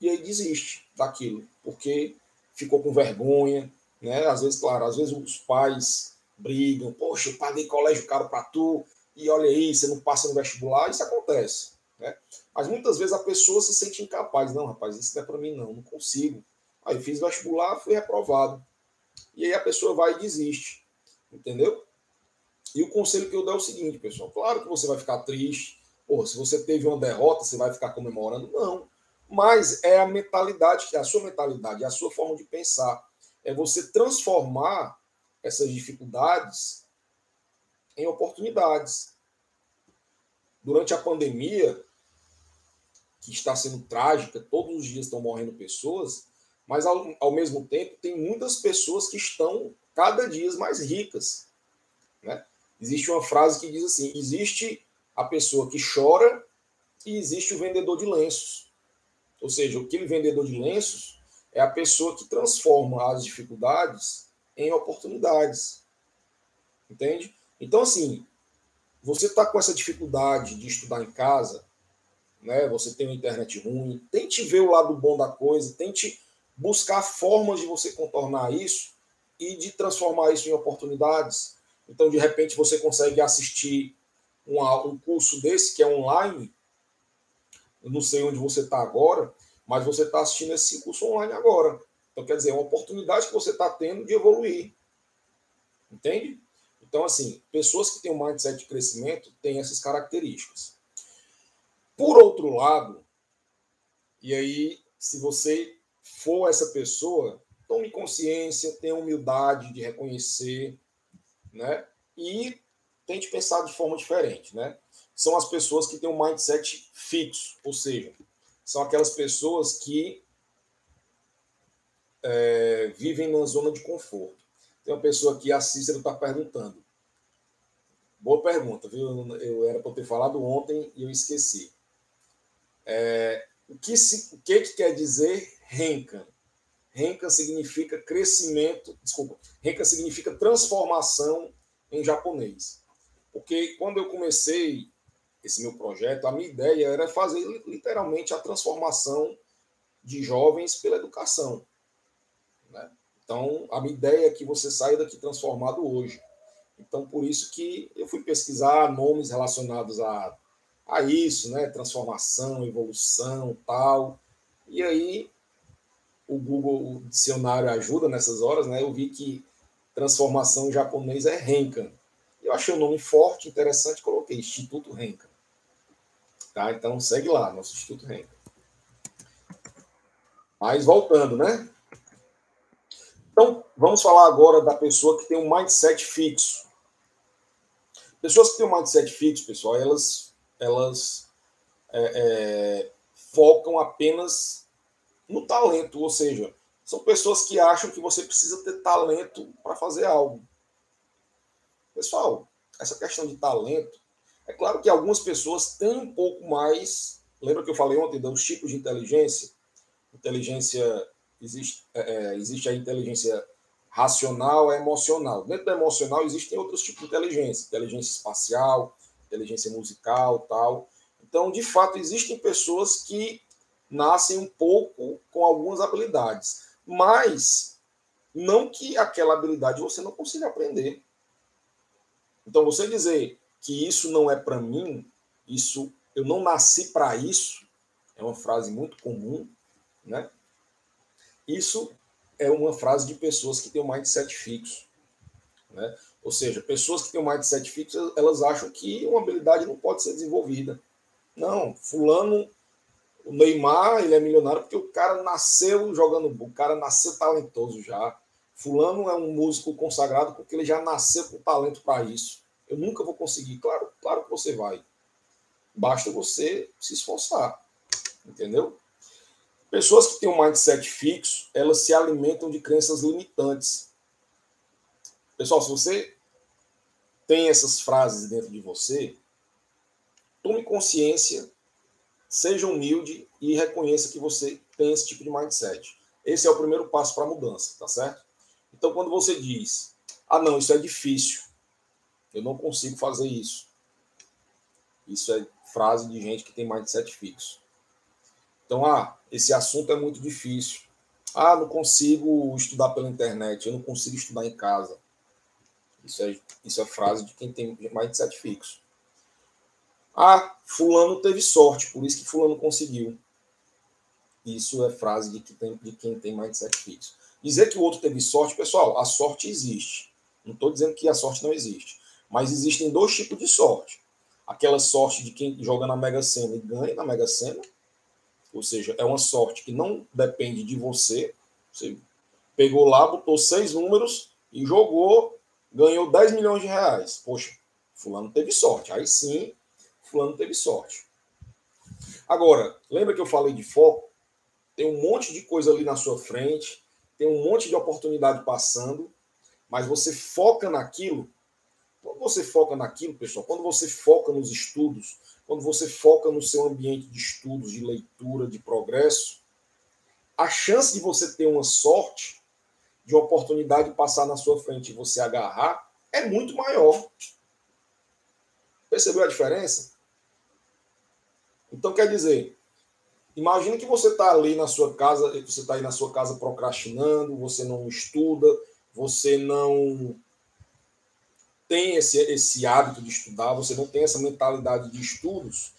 Speaker 1: E aí desiste daquilo, porque ficou com vergonha, né? Às vezes, claro, às vezes os pais brigam, poxa, eu paguei colégio caro para tu, e olha aí, você não passa no vestibular, isso acontece, né? Mas muitas vezes a pessoa se sente incapaz, não, rapaz, isso não é para mim não, não consigo. Aí fiz vestibular, fui reprovado. E aí a pessoa vai e desiste, entendeu? E o conselho que eu dou é o seguinte, pessoal, claro que você vai ficar triste, Porra, se você teve uma derrota, você vai ficar comemorando? Não. Mas é a mentalidade, é a sua mentalidade, é a sua forma de pensar. É você transformar essas dificuldades em oportunidades. Durante a pandemia, que está sendo trágica, todos os dias estão morrendo pessoas, mas ao, ao mesmo tempo tem muitas pessoas que estão cada dia mais ricas. Né? Existe uma frase que diz assim: existe a pessoa que chora e existe o vendedor de lenços. Ou seja, aquele vendedor de lenços é a pessoa que transforma as dificuldades em oportunidades. Entende? Então, assim, você está com essa dificuldade de estudar em casa, né? você tem uma internet ruim, tente ver o lado bom da coisa, tente buscar formas de você contornar isso e de transformar isso em oportunidades. Então, de repente, você consegue assistir um, um curso desse que é online, eu não sei onde você está agora, mas você está assistindo esse curso online agora. Então, quer dizer, é uma oportunidade que você está tendo de evoluir. Entende? Então, assim, pessoas que têm um mindset de crescimento têm essas características. Por outro lado, e aí, se você for essa pessoa, tome consciência, tenha humildade de reconhecer, né? E tente pensar de forma diferente, né? São as pessoas que têm um mindset fixo, ou seja, são aquelas pessoas que é, vivem numa zona de conforto. Tem uma pessoa aqui, a Cícero, está perguntando. Boa pergunta, viu? Eu era para ter falado ontem e eu esqueci. É, o, que se, o que, que quer dizer Renka? Renka significa crescimento, desculpa, Renka significa transformação em japonês. Porque quando eu comecei esse meu projeto, a minha ideia era fazer literalmente a transformação de jovens pela educação. Né? Então, a minha ideia é que você saia daqui transformado hoje. Então, por isso que eu fui pesquisar nomes relacionados a, a isso, né? Transformação, evolução, tal. E aí, o Google o dicionário ajuda nessas horas, né? Eu vi que transformação em japonês é Renkan. Eu achei o nome forte, interessante, coloquei Instituto Renca. Tá? Então segue lá, nosso Instituto Renca. Mas voltando, né? Então, vamos falar agora da pessoa que tem um mindset fixo. Pessoas que têm um mindset fixo, pessoal, elas, elas é, é, focam apenas no talento, ou seja, são pessoas que acham que você precisa ter talento para fazer algo. Pessoal, essa questão de talento, é claro que algumas pessoas têm um pouco mais. Lembra que eu falei ontem dos tipos de inteligência? Inteligência existe, é, é existe a inteligência racional, a emocional. Dentro da emocional existem outros tipos de inteligência, inteligência espacial, inteligência musical, tal. Então, de fato, existem pessoas que nascem um pouco com algumas habilidades, mas não que aquela habilidade você não consiga aprender. Então, você dizer que isso não é para mim, isso eu não nasci para isso, é uma frase muito comum, né? Isso é uma frase de pessoas que têm um mindset fixo, né? Ou seja, pessoas que têm um mindset fixo, elas acham que uma habilidade não pode ser desenvolvida. Não, fulano, o Neymar, ele é milionário porque o cara nasceu jogando, o cara nasceu talentoso já. Fulano é um músico consagrado porque ele já nasceu com talento para isso. Eu nunca vou conseguir. Claro, claro que você vai. Basta você se esforçar. Entendeu? Pessoas que têm um mindset fixo, elas se alimentam de crenças limitantes. Pessoal, se você tem essas frases dentro de você, tome consciência, seja humilde e reconheça que você tem esse tipo de mindset. Esse é o primeiro passo para a mudança, tá certo? Então, quando você diz, ah, não, isso é difícil, eu não consigo fazer isso. Isso é frase de gente que tem mindset fixo. Então, ah, esse assunto é muito difícil. Ah, não consigo estudar pela internet, eu não consigo estudar em casa. Isso é, isso é frase de quem tem mindset fixo. Ah, fulano teve sorte, por isso que fulano conseguiu. Isso é frase de, que tem, de quem tem mindset fixo. Dizer que o outro teve sorte, pessoal, a sorte existe. Não estou dizendo que a sorte não existe. Mas existem dois tipos de sorte. Aquela sorte de quem joga na Mega Sena e ganha na Mega Sena. Ou seja, é uma sorte que não depende de você. Você pegou lá, botou seis números e jogou, ganhou 10 milhões de reais. Poxa, fulano teve sorte. Aí sim, fulano teve sorte. Agora, lembra que eu falei de foco? Tem um monte de coisa ali na sua frente, tem um monte de oportunidade passando, mas você foca naquilo. Quando você foca naquilo, pessoal, quando você foca nos estudos, quando você foca no seu ambiente de estudos, de leitura, de progresso, a chance de você ter uma sorte, de uma oportunidade passar na sua frente e você agarrar, é muito maior. Percebeu a diferença? Então, quer dizer, Imagina que você está ali na sua casa, você está aí na sua casa procrastinando, você não estuda, você não tem esse, esse hábito de estudar, você não tem essa mentalidade de estudos.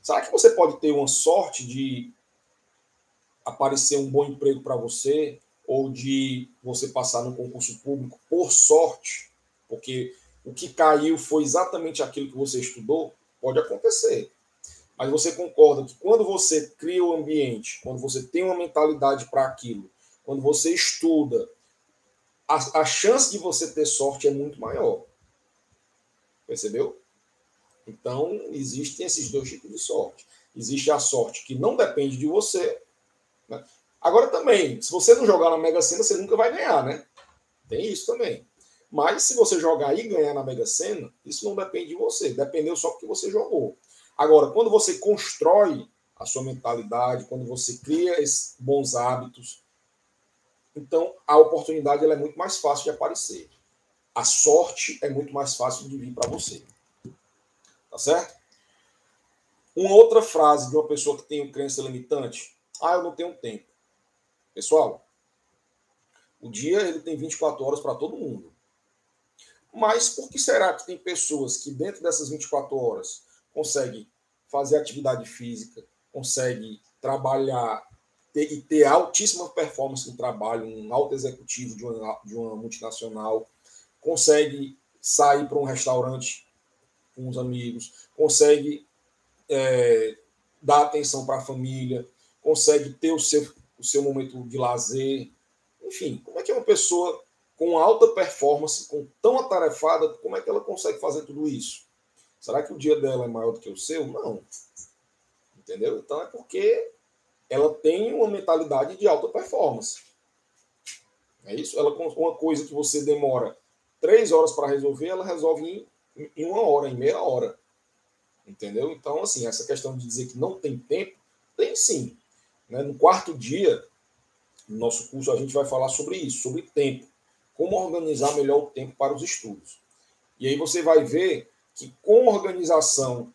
Speaker 1: Será que você pode ter uma sorte de aparecer um bom emprego para você ou de você passar no concurso público por sorte? Porque o que caiu foi exatamente aquilo que você estudou? Pode acontecer. Mas você concorda que quando você cria o ambiente, quando você tem uma mentalidade para aquilo, quando você estuda, a, a chance de você ter sorte é muito maior. Percebeu? Então, existem esses dois tipos de sorte. Existe a sorte que não depende de você. Né? Agora também, se você não jogar na Mega Sena, você nunca vai ganhar, né? Tem isso também. Mas se você jogar e ganhar na Mega Sena, isso não depende de você. Dependeu só porque você jogou. Agora, quando você constrói a sua mentalidade, quando você cria esses bons hábitos, então a oportunidade ela é muito mais fácil de aparecer. A sorte é muito mais fácil de vir para você. Tá certo? Uma outra frase de uma pessoa que tem crença limitante: Ah, eu não tenho tempo. Pessoal, o dia ele tem 24 horas para todo mundo. Mas por que será que tem pessoas que dentro dessas 24 horas consegue fazer atividade física, consegue trabalhar ter, e ter altíssima performance no trabalho, um alto executivo de uma, de uma multinacional, consegue sair para um restaurante com os amigos, consegue é, dar atenção para a família, consegue ter o seu, o seu momento de lazer. Enfim, como é que uma pessoa com alta performance, com tão atarefada, como é que ela consegue fazer tudo isso? Será que o dia dela é maior do que o seu? Não. Entendeu? Então é porque ela tem uma mentalidade de alta performance. É isso? Ela uma coisa que você demora três horas para resolver, ela resolve em, em uma hora, em meia hora. Entendeu? Então, assim, essa questão de dizer que não tem tempo, tem sim. Né? No quarto dia, no nosso curso, a gente vai falar sobre isso, sobre tempo. Como organizar melhor o tempo para os estudos. E aí você vai ver que com organização,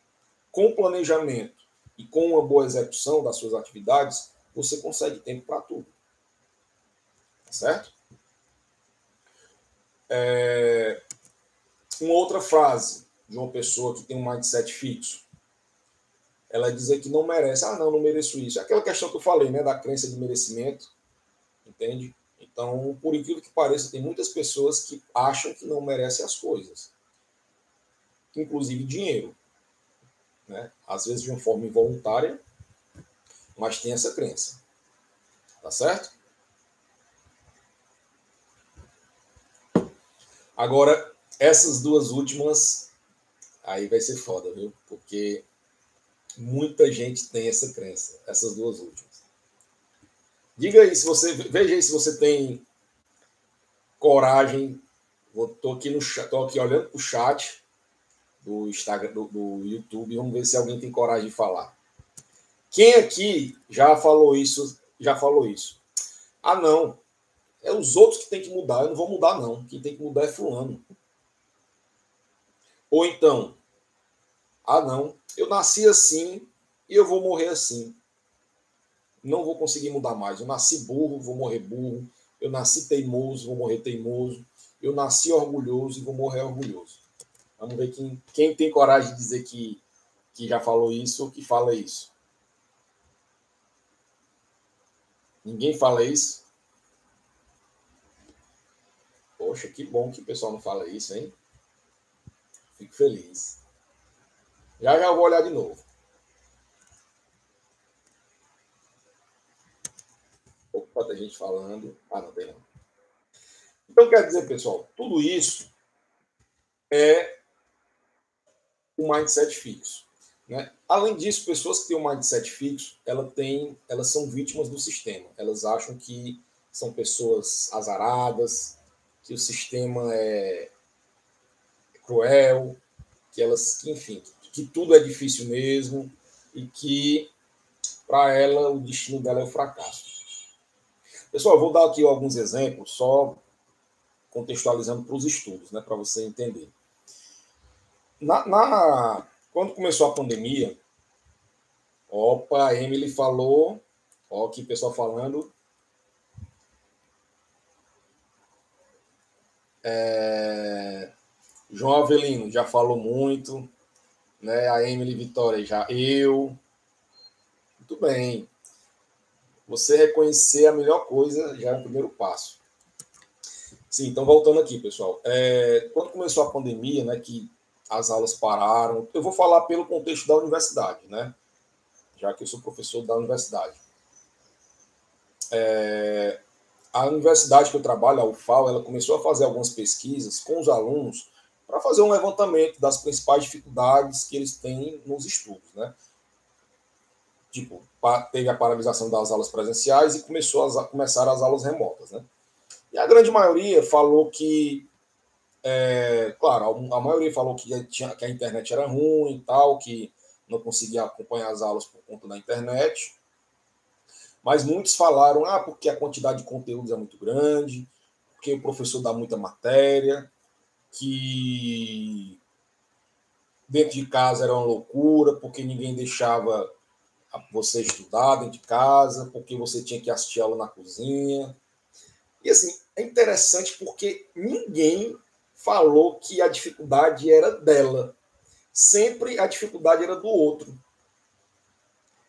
Speaker 1: com planejamento e com uma boa execução das suas atividades, você consegue tempo para tudo. Tá certo? É... Uma outra frase de uma pessoa que tem um mindset fixo. Ela dizer que não merece. Ah, não, não mereço isso. É aquela questão que eu falei, né? Da crença de merecimento. Entende? Então, por incrível que pareça, tem muitas pessoas que acham que não merecem as coisas inclusive dinheiro. Né? Às vezes de uma forma involuntária, mas tem essa crença. Tá certo? Agora, essas duas últimas, aí vai ser foda, viu? Porque muita gente tem essa crença, essas duas últimas. Diga aí se você. Veja aí se você tem coragem. Estou aqui no tô aqui olhando o chat do Instagram, do, do YouTube. Vamos ver se alguém tem coragem de falar. Quem aqui já falou isso? Já falou isso? Ah, não. É os outros que tem que mudar. Eu não vou mudar, não. Quem tem que mudar é fulano. Ou então, ah, não. Eu nasci assim e eu vou morrer assim. Não vou conseguir mudar mais. Eu nasci burro, vou morrer burro. Eu nasci teimoso, vou morrer teimoso. Eu nasci orgulhoso e vou morrer orgulhoso. Vamos ver quem, quem tem coragem de dizer que, que já falou isso ou que fala isso. Ninguém fala isso? Poxa, que bom que o pessoal não fala isso, hein? Fico feliz. Já já vou olhar de novo. Opa, tem gente falando. Ah, não tem não. Então, quer dizer, pessoal, tudo isso é o mindset fixo. Né? Além disso, pessoas que têm um mindset fixo, ela tem, elas são vítimas do sistema. Elas acham que são pessoas azaradas, que o sistema é cruel, que elas, que, enfim, que tudo é difícil mesmo e que para ela o destino dela é o fracasso. Pessoal, vou dar aqui alguns exemplos, só contextualizando para os estudos, né, para você entender. Na, na, quando começou a pandemia, opa, Emily falou, ó, aqui pessoal falando. É, João Avelino já falou muito, né? A Emily Vitória já eu. Muito bem. Você reconhecer a melhor coisa já é o primeiro passo. Sim, então voltando aqui, pessoal. É, quando começou a pandemia, né, que as aulas pararam, eu vou falar pelo contexto da universidade, né? Já que eu sou professor da universidade. É, a universidade que eu trabalho, a UFAL, ela começou a fazer algumas pesquisas com os alunos para fazer um levantamento das principais dificuldades que eles têm nos estudos, né? Tipo, teve a paralisação das aulas presenciais e começou a começar as aulas remotas, né? E a grande maioria falou que, é, claro, a maioria falou que, tinha, que a internet era ruim e tal, que não conseguia acompanhar as aulas por conta da internet. Mas muitos falaram, ah, porque a quantidade de conteúdos é muito grande, porque o professor dá muita matéria, que dentro de casa era uma loucura, porque ninguém deixava você estudar dentro de casa, porque você tinha que assistir aula na cozinha. E assim, é interessante porque ninguém falou que a dificuldade era dela. Sempre a dificuldade era do outro.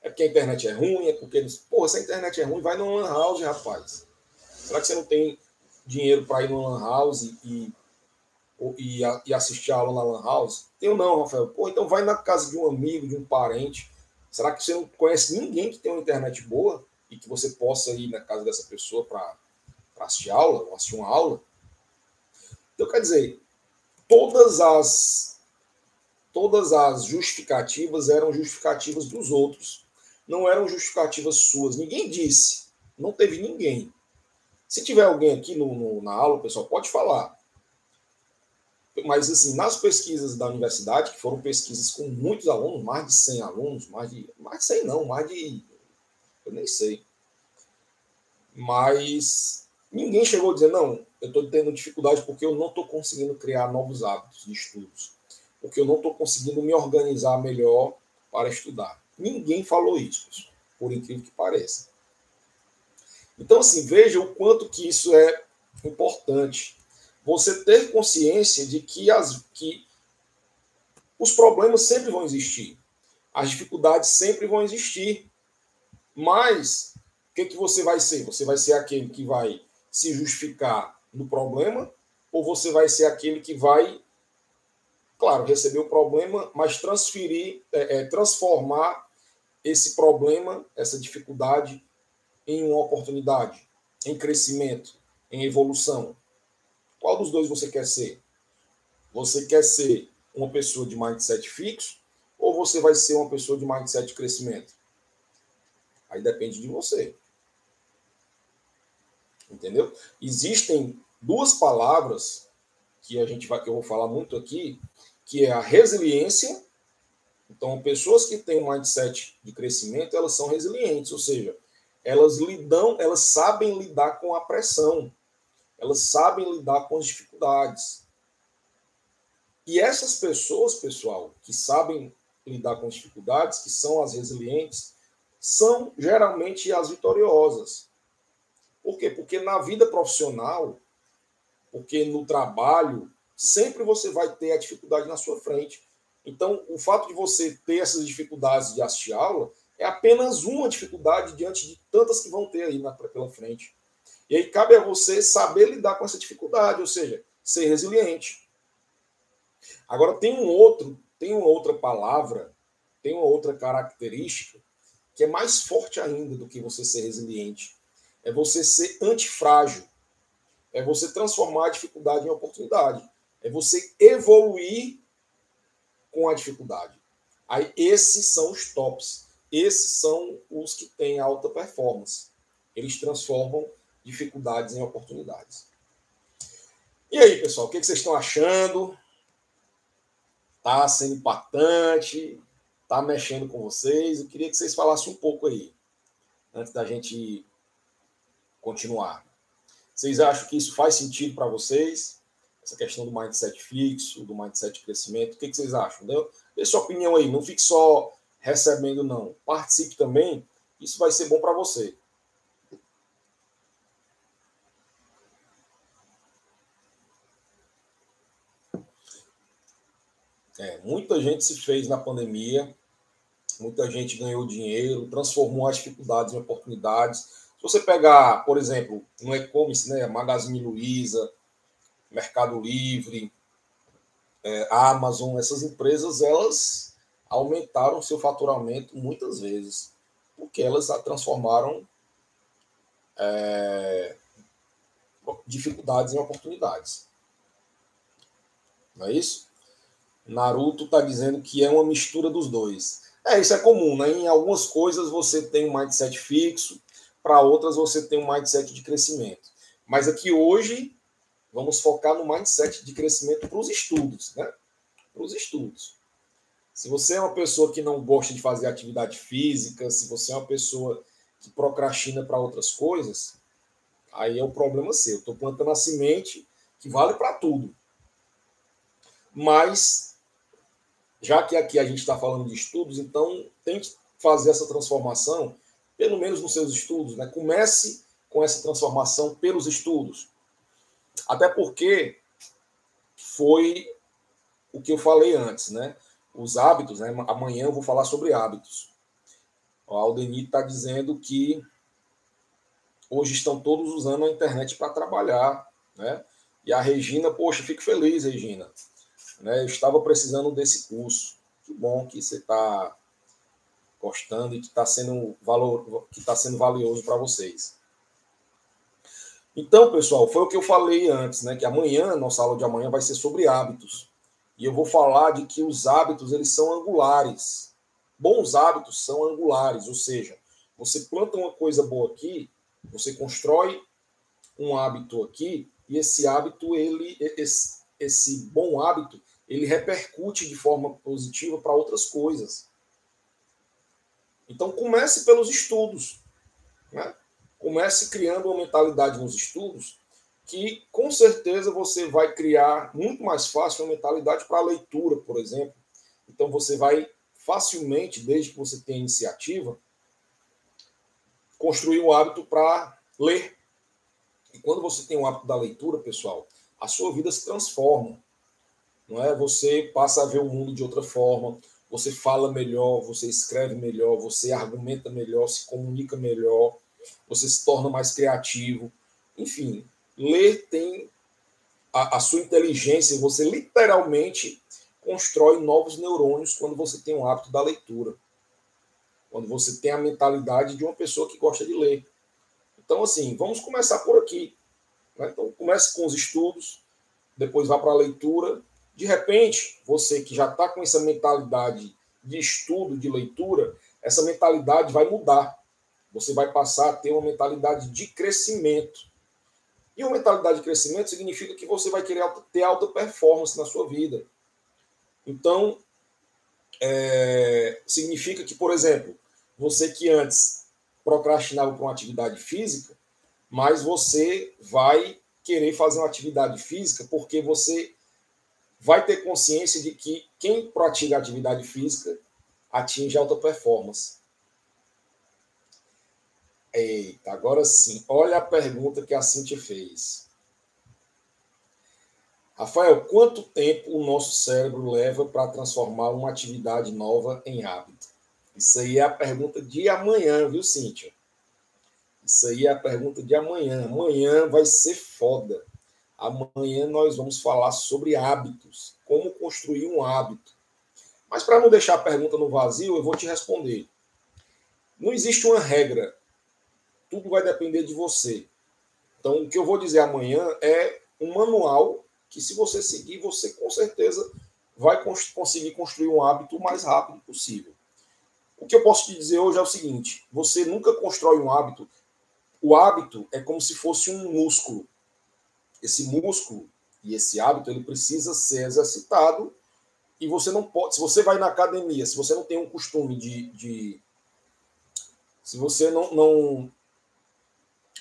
Speaker 1: É porque a internet é ruim, é porque eles. Pô, se a internet é ruim, vai no Lan House, rapaz. Será que você não tem dinheiro para ir no Lan House e, e, e assistir a aula na Lan House? Eu não, Rafael. Pô, então vai na casa de um amigo, de um parente. Será que você não conhece ninguém que tem uma internet boa e que você possa ir na casa dessa pessoa para assistir aula, ou assistir uma aula? Então, quer dizer, todas as todas as justificativas eram justificativas dos outros não eram justificativas suas. Ninguém disse. Não teve ninguém. Se tiver alguém aqui no, no, na aula, pessoal, pode falar. Mas, assim, nas pesquisas da universidade, que foram pesquisas com muitos alunos, mais de 100 alunos, mais de. Mais de 100 não, mais de. Eu nem sei. Mas ninguém chegou a dizer, não, eu estou tendo dificuldade porque eu não estou conseguindo criar novos hábitos de estudos. Porque eu não estou conseguindo me organizar melhor para estudar. Ninguém falou isso, por incrível que pareça. Então, assim, veja o quanto que isso é importante. Você ter consciência de que, as, que os problemas sempre vão existir. As dificuldades sempre vão existir. Mas, o que, que você vai ser? Você vai ser aquele que vai se justificar no problema ou você vai ser aquele que vai, claro, receber o problema, mas transferir, é, é, transformar esse problema, essa dificuldade, em uma oportunidade, em crescimento, em evolução. Qual dos dois você quer ser? Você quer ser uma pessoa de mindset fixo ou você vai ser uma pessoa de mindset de crescimento? Aí depende de você. Entendeu? Existem duas palavras que a gente vai que eu vou falar muito aqui, que é a resiliência. Então, pessoas que têm um mindset de crescimento, elas são resilientes, ou seja, elas lidam, elas sabem lidar com a pressão, elas sabem lidar com as dificuldades. E essas pessoas, pessoal, que sabem lidar com as dificuldades, que são as resilientes, são geralmente as vitoriosas. Por quê? Porque na vida profissional, porque no trabalho, sempre você vai ter a dificuldade na sua frente. Então, o fato de você ter essas dificuldades de assistir aula é apenas uma dificuldade diante de tantas que vão ter aí na, pela frente. E aí cabe a você saber lidar com essa dificuldade, ou seja, ser resiliente. Agora tem um outro, tem uma outra palavra, tem uma outra característica que é mais forte ainda do que você ser resiliente. É você ser antifrágil. É você transformar a dificuldade em oportunidade. É você evoluir com a dificuldade. Aí esses são os tops. Esses são os que têm alta performance. Eles transformam dificuldades em oportunidades. E aí, pessoal, o que vocês estão achando? Tá sendo impactante? Tá mexendo com vocês? Eu queria que vocês falassem um pouco aí, antes da gente continuar. Vocês acham que isso faz sentido para vocês? Essa questão do mindset fixo, do mindset de crescimento, o que vocês acham? Dê sua opinião aí, não fique só recebendo, não. Participe também, isso vai ser bom para você. É, muita gente se fez na pandemia, muita gente ganhou dinheiro, transformou as dificuldades em oportunidades. Se você pegar, por exemplo, no e-commerce, né, Magazine Luiza, Mercado Livre, é, Amazon, essas empresas, elas aumentaram seu faturamento muitas vezes, porque elas a transformaram é, dificuldades em oportunidades. Não é isso? Naruto está dizendo que é uma mistura dos dois. É, isso é comum, né? Em algumas coisas você tem um mindset fixo, para outras você tem um mindset de crescimento. Mas aqui hoje vamos focar no mindset de crescimento para os estudos, né? Para os estudos. Se você é uma pessoa que não gosta de fazer atividade física, se você é uma pessoa que procrastina para outras coisas, aí é o problema seu. Estou plantando a semente que vale para tudo. Mas já que aqui a gente está falando de estudos, então tente fazer essa transformação, pelo menos nos seus estudos, né? Comece com essa transformação pelos estudos. Até porque foi o que eu falei antes, né? Os hábitos, né? Amanhã eu vou falar sobre hábitos. O Aldenir está dizendo que hoje estão todos usando a internet para trabalhar, né? E a Regina, poxa, fico feliz, Regina. Né? Eu estava precisando desse curso. Que bom que você está gostando e que está sendo, valor, que tá sendo valioso para vocês. Então, pessoal, foi o que eu falei antes, né? Que amanhã, nossa aula de amanhã vai ser sobre hábitos. E eu vou falar de que os hábitos eles são angulares. Bons hábitos são angulares, ou seja, você planta uma coisa boa aqui, você constrói um hábito aqui, e esse hábito, ele, esse, esse bom hábito, ele repercute de forma positiva para outras coisas. Então comece pelos estudos. Né? Comece criando uma mentalidade nos estudos que com certeza você vai criar muito mais fácil uma mentalidade para a leitura, por exemplo. Então você vai facilmente, desde que você tenha iniciativa, construir um hábito para ler. E quando você tem o hábito da leitura, pessoal, a sua vida se transforma não é? Você passa a ver o mundo de outra forma, você fala melhor, você escreve melhor, você argumenta melhor, se comunica melhor, você se torna mais criativo. Enfim, ler tem a, a sua inteligência, você literalmente constrói novos neurônios quando você tem o hábito da leitura. Quando você tem a mentalidade de uma pessoa que gosta de ler. Então, assim, vamos começar por aqui. Né? Então, comece com os estudos, depois vá para a leitura, de repente, você que já está com essa mentalidade de estudo, de leitura, essa mentalidade vai mudar. Você vai passar a ter uma mentalidade de crescimento. E uma mentalidade de crescimento significa que você vai querer ter alta performance na sua vida. Então, é, significa que, por exemplo, você que antes procrastinava por uma atividade física, mas você vai querer fazer uma atividade física porque você vai ter consciência de que quem pratica atividade física atinge alta performance. Eita, agora sim. Olha a pergunta que a Cintia fez. Rafael, quanto tempo o nosso cérebro leva para transformar uma atividade nova em hábito? Isso aí é a pergunta de amanhã, viu, Cíntia? Isso aí é a pergunta de amanhã. Amanhã vai ser foda. Amanhã nós vamos falar sobre hábitos, como construir um hábito. Mas para não deixar a pergunta no vazio, eu vou te responder. Não existe uma regra. Tudo vai depender de você. Então, o que eu vou dizer amanhã é um manual que, se você seguir, você com certeza vai conseguir construir um hábito o mais rápido possível. O que eu posso te dizer hoje é o seguinte: você nunca constrói um hábito. O hábito é como se fosse um músculo. Esse músculo e esse hábito ele precisa ser exercitado e você não pode. Se você vai na academia, se você não tem um costume de, de se você não, não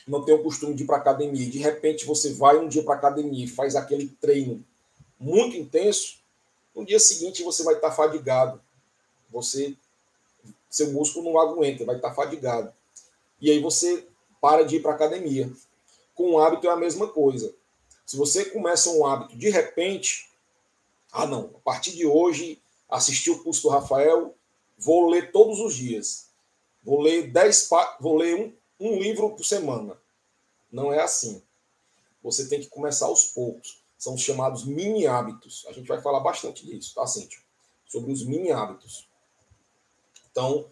Speaker 1: não tem o costume de ir para academia e de repente você vai um dia para academia e faz aquele treino muito intenso, no dia seguinte você vai estar fadigado. Você seu músculo não aguenta, vai estar fadigado. E aí você para de ir para academia. Com o hábito é a mesma coisa. Se você começa um hábito de repente, ah não, a partir de hoje assisti o curso do Rafael, vou ler todos os dias. Vou ler dez, vou ler um, um livro por semana. Não é assim. Você tem que começar aos poucos. São os chamados mini hábitos. A gente vai falar bastante disso, tá, Cíntia? Sobre os mini hábitos. Então,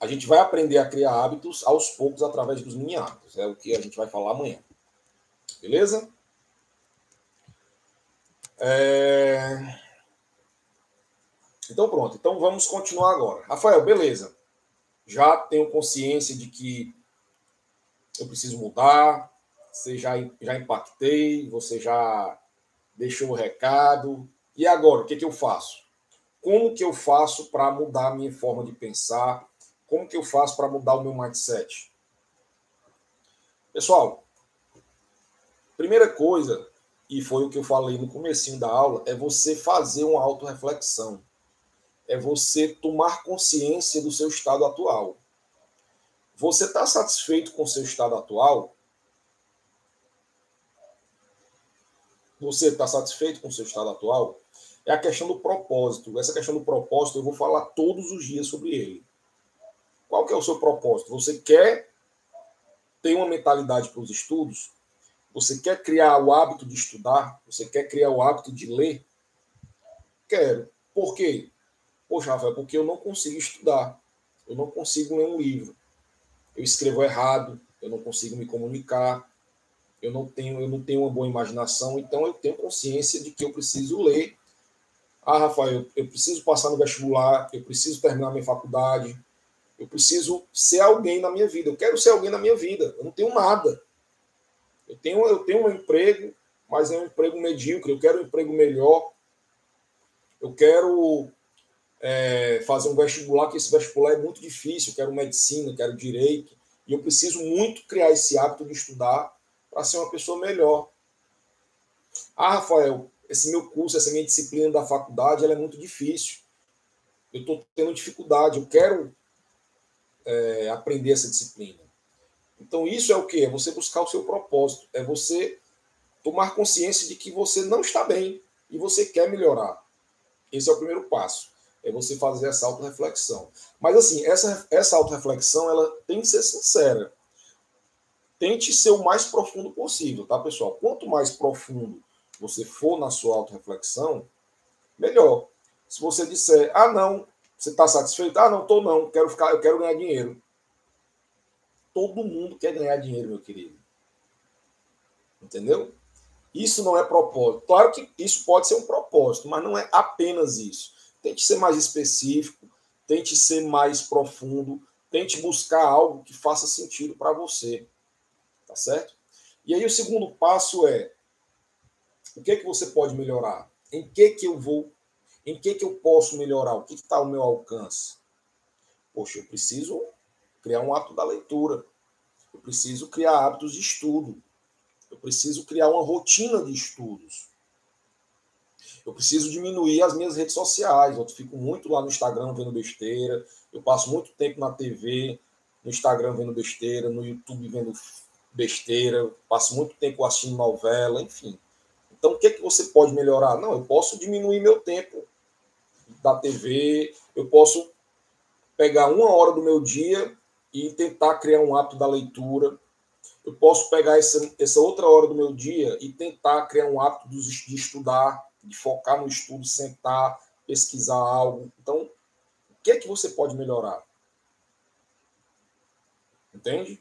Speaker 1: a gente vai aprender a criar hábitos aos poucos através dos mini hábitos. É o que a gente vai falar amanhã. Beleza? É... Então pronto. Então vamos continuar agora. Rafael, beleza. Já tenho consciência de que eu preciso mudar. Você já, já impactei, você já deixou o recado. E agora, o que, que eu faço? Como que eu faço para mudar a minha forma de pensar? Como que eu faço para mudar o meu mindset? Pessoal, primeira coisa, e foi o que eu falei no comecinho da aula, é você fazer uma autorreflexão. É você tomar consciência do seu estado atual. Você está satisfeito com o seu estado atual? Você está satisfeito com o seu estado atual? É a questão do propósito. Essa questão do propósito eu vou falar todos os dias sobre ele. Qual que é o seu propósito? Você quer ter uma mentalidade para os estudos? Você quer criar o hábito de estudar? Você quer criar o hábito de ler? Quero. Por quê? Poxa, Rafael, porque eu não consigo estudar. Eu não consigo ler um livro eu escrevo errado, eu não consigo me comunicar, eu não tenho, eu não tenho uma boa imaginação, então eu tenho consciência de que eu preciso ler. Ah, Rafael, eu preciso passar no vestibular, eu preciso terminar minha faculdade, eu preciso ser alguém na minha vida. Eu quero ser alguém na minha vida. Eu não tenho nada. Eu tenho, eu tenho um emprego, mas é um emprego medíocre. Eu quero um emprego melhor. Eu quero é, fazer um vestibular, que esse vestibular é muito difícil. Eu quero medicina, quero direito, e eu preciso muito criar esse hábito de estudar para ser uma pessoa melhor. Ah, Rafael, esse meu curso, essa minha disciplina da faculdade, ela é muito difícil. Eu estou tendo dificuldade, eu quero é, aprender essa disciplina. Então, isso é o que? É você buscar o seu propósito, é você tomar consciência de que você não está bem e você quer melhorar. Esse é o primeiro passo é você fazer essa autorreflexão. Mas assim, essa, essa autorreflexão ela tem que ser sincera. Tente ser o mais profundo possível, tá, pessoal? Quanto mais profundo você for na sua autorreflexão, melhor. Se você disser, ah, não, você está satisfeito? Ah, não, estou não, quero ficar, eu quero ganhar dinheiro. Todo mundo quer ganhar dinheiro, meu querido. Entendeu? Isso não é propósito. Claro que isso pode ser um propósito, mas não é apenas isso. Tente ser mais específico, tente ser mais profundo, tente buscar algo que faça sentido para você. Tá certo? E aí o segundo passo é o que é que você pode melhorar? Em que que eu vou? Em que que eu posso melhorar? O que está ao meu alcance? Poxa, eu preciso criar um hábito da leitura. Eu preciso criar hábitos de estudo. Eu preciso criar uma rotina de estudos. Eu preciso diminuir as minhas redes sociais. Eu fico muito lá no Instagram vendo besteira. Eu passo muito tempo na TV, no Instagram vendo besteira, no YouTube vendo besteira. Eu passo muito tempo assistindo novela, enfim. Então, o que, é que você pode melhorar? Não, eu posso diminuir meu tempo da TV, eu posso pegar uma hora do meu dia e tentar criar um hábito da leitura. Eu posso pegar essa, essa outra hora do meu dia e tentar criar um hábito de estudar, de focar no estudo, sentar, pesquisar algo. Então, o que é que você pode melhorar? Entende?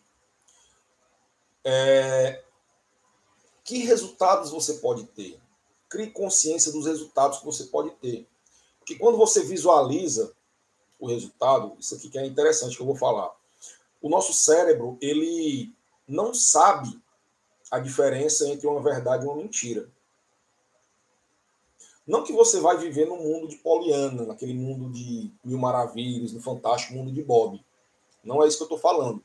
Speaker 1: É, que resultados você pode ter? Crie consciência dos resultados que você pode ter. Porque quando você visualiza o resultado, isso aqui que é interessante que eu vou falar. O nosso cérebro, ele não sabe a diferença entre uma verdade e uma mentira. Não que você vai viver no mundo de Poliana, naquele mundo de mil maravilhas, no fantástico mundo de Bob. Não é isso que eu estou falando.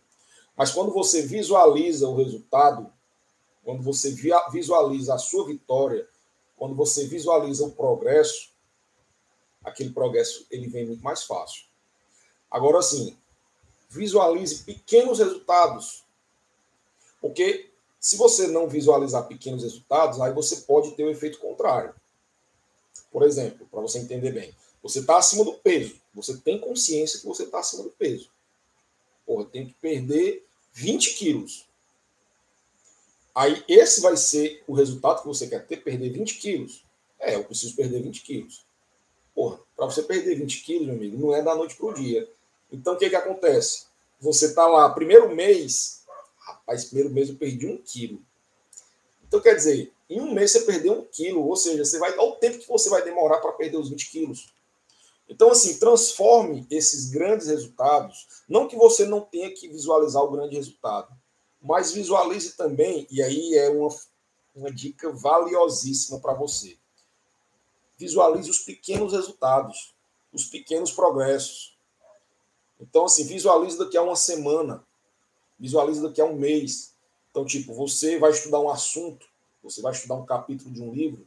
Speaker 1: Mas quando você visualiza o resultado, quando você visualiza a sua vitória, quando você visualiza o progresso, aquele progresso ele vem muito mais fácil. Agora sim, visualize pequenos resultados. Porque se você não visualizar pequenos resultados, aí você pode ter o efeito contrário. Por exemplo, para você entender bem, você está acima do peso. Você tem consciência que você está acima do peso. Porra, tem que perder 20 quilos. Aí esse vai ser o resultado que você quer ter, perder 20 quilos. É, eu preciso perder 20 quilos. Porra, para você perder 20 quilos, meu amigo, não é da noite para o dia. Então o que, que acontece? Você está lá, primeiro mês, rapaz, primeiro mês eu perdi um quilo. Então quer dizer, em um mês você perdeu um quilo, ou seja, você vai, olha o tempo que você vai demorar para perder os 20 quilos. Então, assim, transforme esses grandes resultados. Não que você não tenha que visualizar o grande resultado, mas visualize também, e aí é uma, uma dica valiosíssima para você. Visualize os pequenos resultados, os pequenos progressos. Então, assim, visualize daqui a uma semana, visualize daqui a um mês. Então, tipo, você vai estudar um assunto, você vai estudar um capítulo de um livro.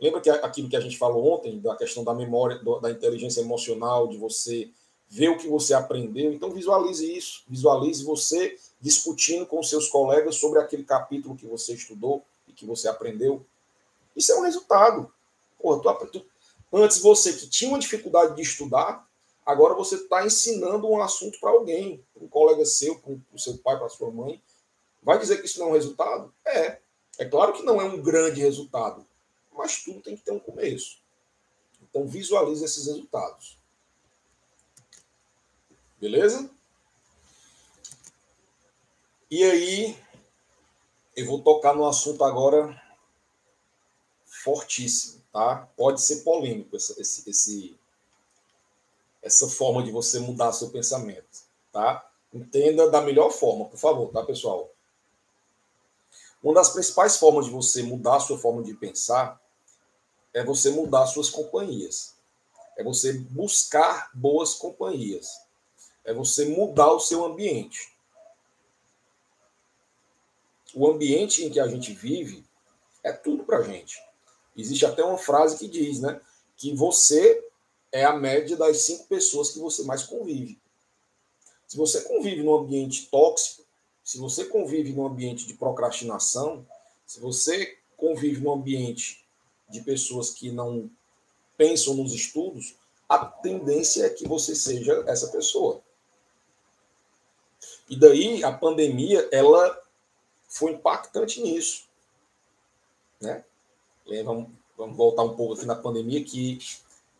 Speaker 1: Lembra que aquilo que a gente falou ontem, da questão da memória, da inteligência emocional, de você ver o que você aprendeu? Então, visualize isso. Visualize você discutindo com seus colegas sobre aquele capítulo que você estudou e que você aprendeu. Isso é um resultado. Porra, tu, tu, antes você que tinha uma dificuldade de estudar, agora você está ensinando um assunto para alguém, um colega seu, para o seu pai, para sua mãe. Vai dizer que isso não é um resultado? É. É claro que não é um grande resultado, mas tudo tem que ter um começo. Então visualize esses resultados. Beleza? E aí, eu vou tocar no assunto agora fortíssimo, tá? Pode ser polêmico esse, esse, essa forma de você mudar seu pensamento, tá? Entenda da melhor forma, por favor, tá, pessoal? Uma das principais formas de você mudar a sua forma de pensar é você mudar suas companhias. É você buscar boas companhias. É você mudar o seu ambiente o ambiente em que a gente vive é tudo para a gente. Existe até uma frase que diz, né, que você é a média das cinco pessoas que você mais convive. Se você convive num ambiente tóxico, se você convive num ambiente de procrastinação, se você convive num ambiente de pessoas que não pensam nos estudos, a tendência é que você seja essa pessoa. E daí a pandemia, ela foi impactante nisso. Né? Vamos, vamos voltar um pouco aqui na pandemia, que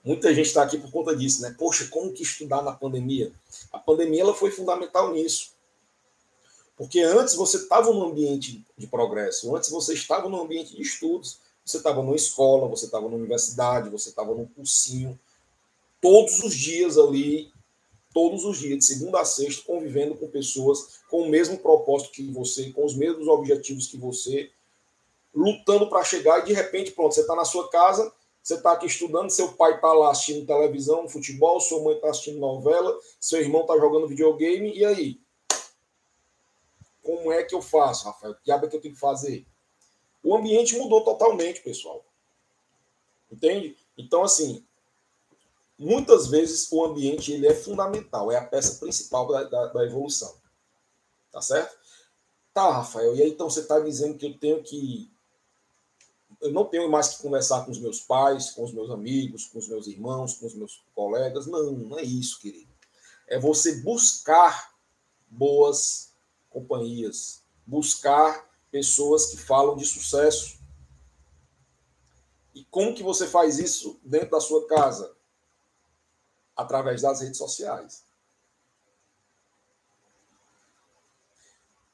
Speaker 1: muita gente está aqui por conta disso. Né? Poxa, como que estudar na pandemia? A pandemia ela foi fundamental nisso. Porque antes você estava num ambiente de progresso, antes você estava num ambiente de estudos, você estava numa escola, você estava numa universidade, você estava num cursinho, todos os dias ali todos os dias, de segunda a sexta, convivendo com pessoas com o mesmo propósito que você, com os mesmos objetivos que você, lutando para chegar e de repente, pronto, você está na sua casa, você está aqui estudando, seu pai está lá assistindo televisão, futebol, sua mãe está assistindo novela, seu irmão está jogando videogame, e aí? Como é que eu faço, Rafael? Que diabo é que eu tenho que fazer? O ambiente mudou totalmente, pessoal. Entende? Então, assim, muitas vezes o ambiente ele é fundamental, é a peça principal da, da, da evolução. Tá certo? Tá, Rafael, e aí então você está dizendo que eu tenho que. Eu não tenho mais que conversar com os meus pais, com os meus amigos, com os meus irmãos, com os meus colegas. Não, não é isso, querido. É você buscar boas companhias, buscar pessoas que falam de sucesso. E como que você faz isso dentro da sua casa? Através das redes sociais.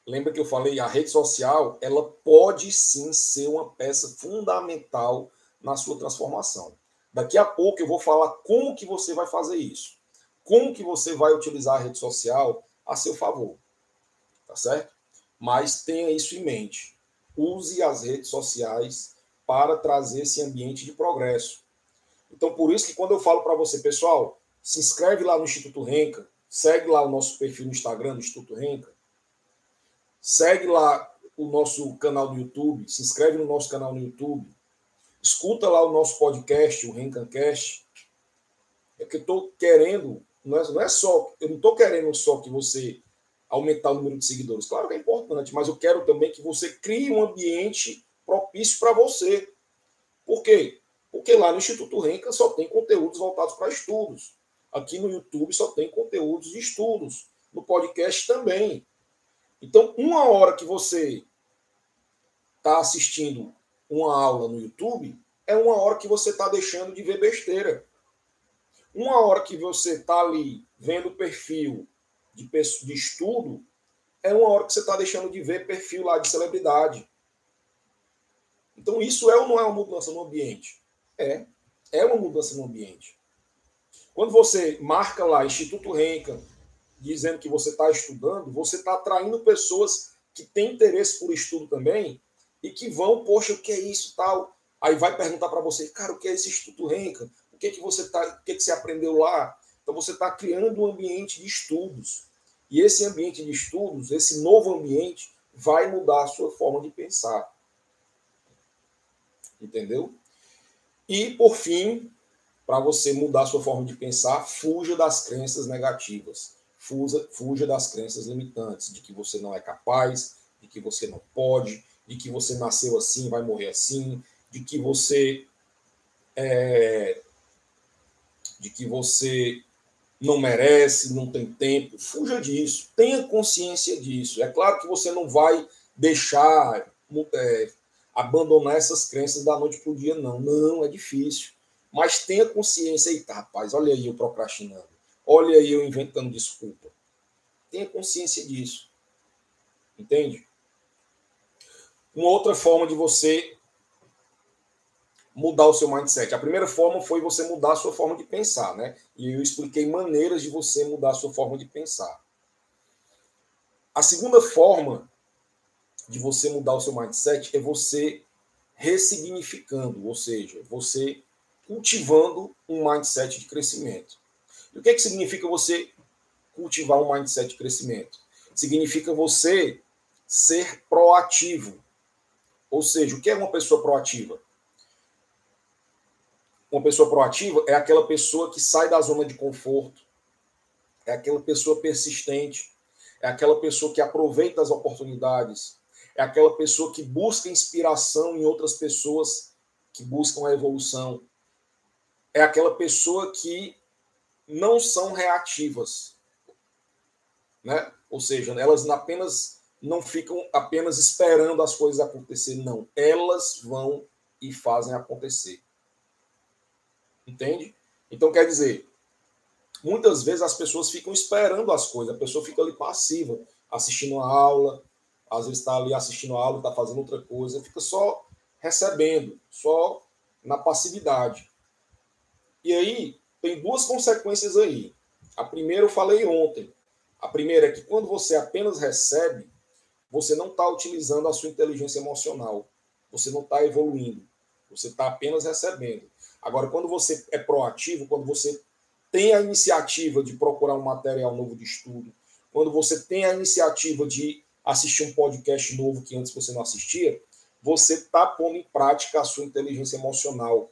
Speaker 1: Lembra que eu falei, a rede social, ela pode sim ser uma peça fundamental na sua transformação. Daqui a pouco eu vou falar como que você vai fazer isso. Como que você vai utilizar a rede social a seu favor. Tá certo? Mas tenha isso em mente. Use as redes sociais para trazer esse ambiente de progresso. Então, por isso que quando eu falo para você, pessoal, se inscreve lá no Instituto Renca, segue lá o nosso perfil no Instagram do Instituto Renca, Segue lá o nosso canal do YouTube, se inscreve no nosso canal no YouTube, escuta lá o nosso podcast, o Rencancast. É que eu estou querendo, não é, não é só, eu não estou querendo só que você aumentar o número de seguidores. Claro que é importante, mas eu quero também que você crie um ambiente propício para você. Por quê? Porque lá no Instituto Renca só tem conteúdos voltados para estudos. Aqui no YouTube só tem conteúdos de estudos. No podcast também. Então, uma hora que você está assistindo uma aula no YouTube, é uma hora que você está deixando de ver besteira. Uma hora que você está ali vendo perfil de, de estudo, é uma hora que você está deixando de ver perfil lá de celebridade. Então, isso é ou não é uma mudança no ambiente? É. É uma mudança no ambiente. Quando você marca lá Instituto Renca, dizendo que você está estudando, você está atraindo pessoas que têm interesse por estudo também e que vão, poxa, o que é isso tal? Aí vai perguntar para você, cara, o que é esse Instituto Renca? O que é que você tá, o que, é que você aprendeu lá? Então você está criando um ambiente de estudos. E esse ambiente de estudos, esse novo ambiente, vai mudar a sua forma de pensar. Entendeu? E, por fim, para você mudar a sua forma de pensar, fuja das crenças negativas fuja, fuja das crenças limitantes, de que você não é capaz, de que você não pode, de que você nasceu assim, vai morrer assim, de que você é, de que você não merece, não tem tempo. Fuja disso, tenha consciência disso. É claro que você não vai deixar é, abandonar essas crenças da noite para o dia, não. Não, é difícil. Mas tenha consciência. Eita, rapaz, olha aí eu procrastinando. Olha aí eu inventando desculpa. Tenha consciência disso. Entende? Uma outra forma de você mudar o seu mindset. A primeira forma foi você mudar a sua forma de pensar, né? E eu expliquei maneiras de você mudar a sua forma de pensar. A segunda forma de você mudar o seu mindset é você ressignificando, ou seja, você cultivando um mindset de crescimento. E o que, é que significa você cultivar um mindset de crescimento? Significa você ser proativo. Ou seja, o que é uma pessoa proativa? Uma pessoa proativa é aquela pessoa que sai da zona de conforto, é aquela pessoa persistente, é aquela pessoa que aproveita as oportunidades, é aquela pessoa que busca inspiração em outras pessoas que buscam a evolução, é aquela pessoa que não são reativas. Né? Ou seja, elas apenas não ficam apenas esperando as coisas acontecer, não. Elas vão e fazem acontecer. Entende? Então quer dizer, muitas vezes as pessoas ficam esperando as coisas, a pessoa fica ali passiva, assistindo a aula, às vezes está ali assistindo a aula, está fazendo outra coisa, fica só recebendo, só na passividade. E aí tem duas consequências aí. A primeira eu falei ontem. A primeira é que quando você apenas recebe, você não está utilizando a sua inteligência emocional. Você não está evoluindo. Você está apenas recebendo. Agora, quando você é proativo, quando você tem a iniciativa de procurar um material novo de estudo, quando você tem a iniciativa de assistir um podcast novo que antes você não assistia, você está pondo em prática a sua inteligência emocional.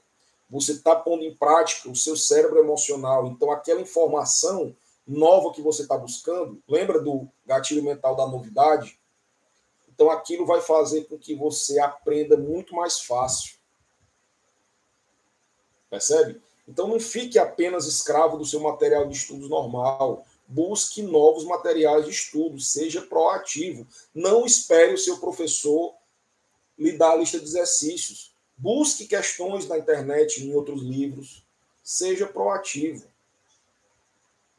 Speaker 1: Você está pondo em prática o seu cérebro emocional. Então, aquela informação nova que você está buscando, lembra do gatilho mental da novidade? Então, aquilo vai fazer com que você aprenda muito mais fácil. Percebe? Então, não fique apenas escravo do seu material de estudos normal. Busque novos materiais de estudo, seja proativo. Não espere o seu professor lhe dar a lista de exercícios. Busque questões na internet, em outros livros. Seja proativo.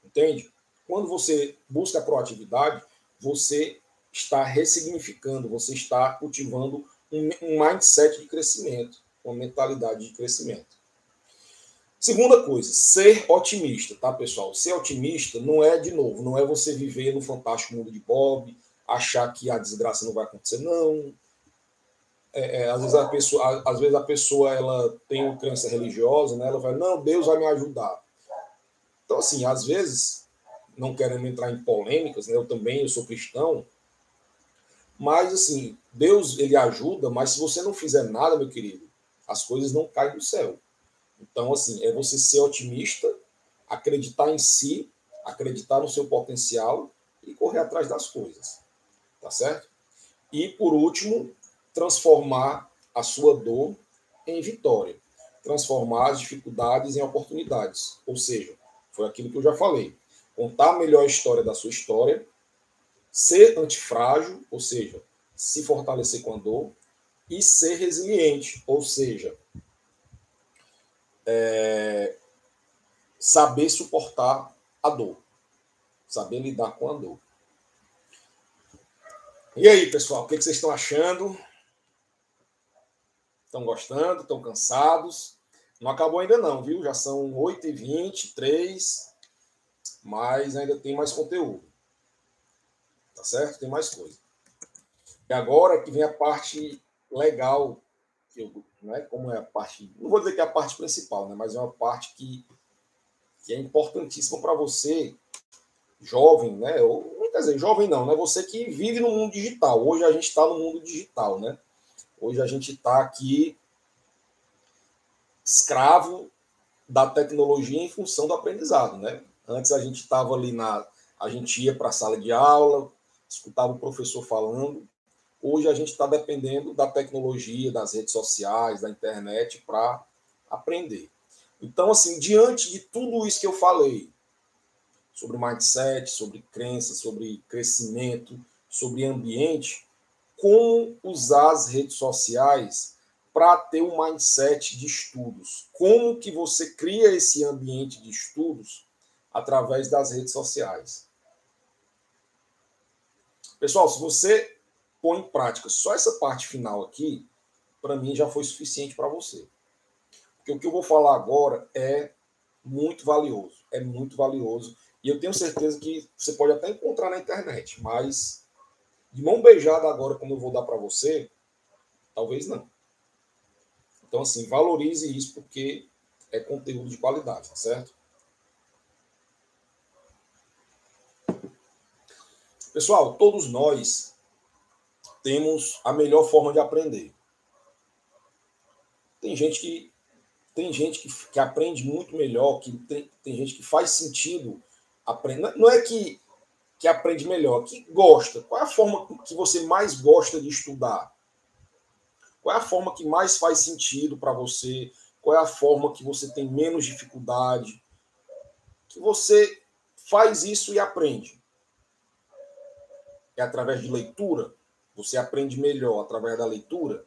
Speaker 1: Entende? Quando você busca proatividade, você está ressignificando, você está cultivando um, mindset de crescimento, uma mentalidade de crescimento. Segunda coisa, ser otimista, tá, pessoal? Ser otimista não é, de novo, não é você viver no fantástico mundo de Bob, achar que a desgraça não vai acontecer, não. É, é, às, vezes a pessoa, às vezes a pessoa ela tem uma crença religiosa, né? ela vai, não, Deus vai me ajudar. Então, assim, às vezes, não querendo entrar em polêmicas, né? eu também eu sou cristão, mas, assim, Deus ele ajuda, mas se você não fizer nada, meu querido, as coisas não caem do céu. Então, assim, é você ser otimista, acreditar em si, acreditar no seu potencial e correr atrás das coisas. Tá certo? E, por último, transformar a sua dor em vitória. Transformar as dificuldades em oportunidades. Ou seja, foi aquilo que eu já falei. Contar a melhor história da sua história, ser antifrágil, ou seja, se fortalecer com a dor, e ser resiliente, ou seja, é, saber suportar a dor, saber lidar com a dor. E aí, pessoal, o que vocês estão achando? Estão gostando? Estão cansados? Não acabou ainda não, viu? Já são 8h23, mas ainda tem mais conteúdo. Tá certo? Tem mais coisa. E agora que vem a parte legal que eu né? como é a parte, não vou dizer que é a parte principal, né? mas é uma parte que, que é importantíssima para você, jovem, né? Ou, quer dizer, jovem não, né? Você que vive no mundo digital. Hoje a gente está no mundo digital, né? Hoje a gente está aqui escravo da tecnologia em função do aprendizado, né? Antes a gente estava ali na. A gente ia para a sala de aula, escutava o professor falando, Hoje a gente está dependendo da tecnologia, das redes sociais, da internet para aprender. Então, assim, diante de tudo isso que eu falei, sobre mindset, sobre crença, sobre crescimento, sobre ambiente, como usar as redes sociais para ter um mindset de estudos? Como que você cria esse ambiente de estudos através das redes sociais? Pessoal, se você põe em prática só essa parte final aqui, para mim já foi suficiente para você. Porque o que eu vou falar agora é muito valioso, é muito valioso. E eu tenho certeza que você pode até encontrar na internet, mas de mão beijada agora, como eu vou dar para você, talvez não. Então, assim, valorize isso porque é conteúdo de qualidade, tá certo? Pessoal, todos nós temos a melhor forma de aprender. Tem gente que tem gente que, que aprende muito melhor, que tem, tem gente que faz sentido aprender. Não é que, que aprende melhor, que gosta. Qual é a forma que você mais gosta de estudar? Qual é a forma que mais faz sentido para você? Qual é a forma que você tem menos dificuldade? Que você faz isso e aprende. É através de leitura? Você aprende melhor através da leitura.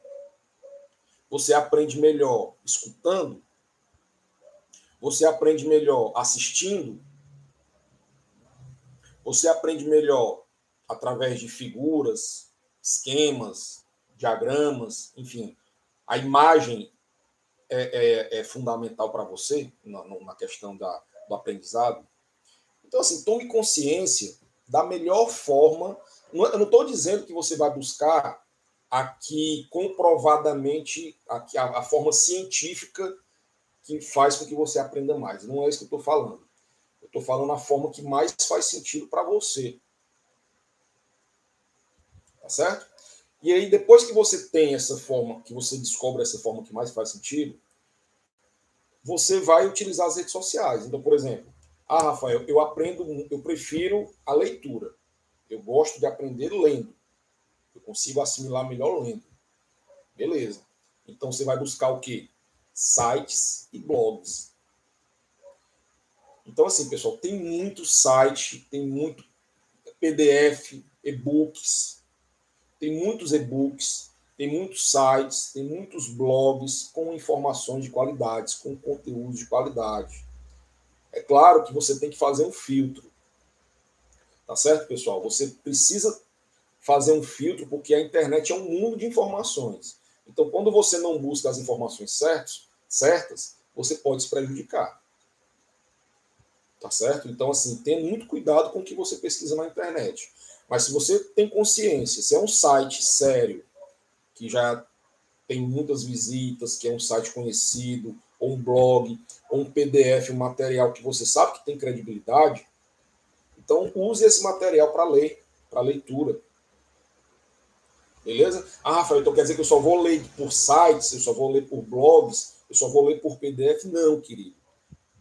Speaker 1: Você aprende melhor escutando. Você aprende melhor assistindo. Você aprende melhor através de figuras, esquemas, diagramas, enfim. A imagem é, é, é fundamental para você na, na questão da, do aprendizado. Então, assim, tome consciência da melhor forma. Eu não estou dizendo que você vai buscar aqui comprovadamente aqui, a, a forma científica que faz com que você aprenda mais. Não é isso que eu estou falando. Eu estou falando a forma que mais faz sentido para você. Tá certo? E aí, depois que você tem essa forma, que você descobre essa forma que mais faz sentido, você vai utilizar as redes sociais. Então, por exemplo, ah, Rafael, eu aprendo, eu prefiro a leitura. Eu gosto de aprender lendo. Eu consigo assimilar melhor lendo. Beleza. Então você vai buscar o quê? Sites e blogs. Então, assim, pessoal, tem muito site, tem muito PDF, e-books, tem muitos e-books, tem muitos sites, tem muitos blogs com informações de qualidade, com conteúdo de qualidade. É claro que você tem que fazer um filtro. Tá certo, pessoal? Você precisa fazer um filtro porque a internet é um mundo de informações. Então, quando você não busca as informações certas, certas, você pode se prejudicar. Tá certo? Então, assim, tenha muito cuidado com o que você pesquisa na internet. Mas se você tem consciência, se é um site sério, que já tem muitas visitas, que é um site conhecido, ou um blog, ou um PDF, um material que você sabe que tem credibilidade, então use esse material para ler, para leitura. Beleza? Ah, Rafael, então quer dizer que eu só vou ler por sites, eu só vou ler por blogs, eu só vou ler por PDF? Não, querido.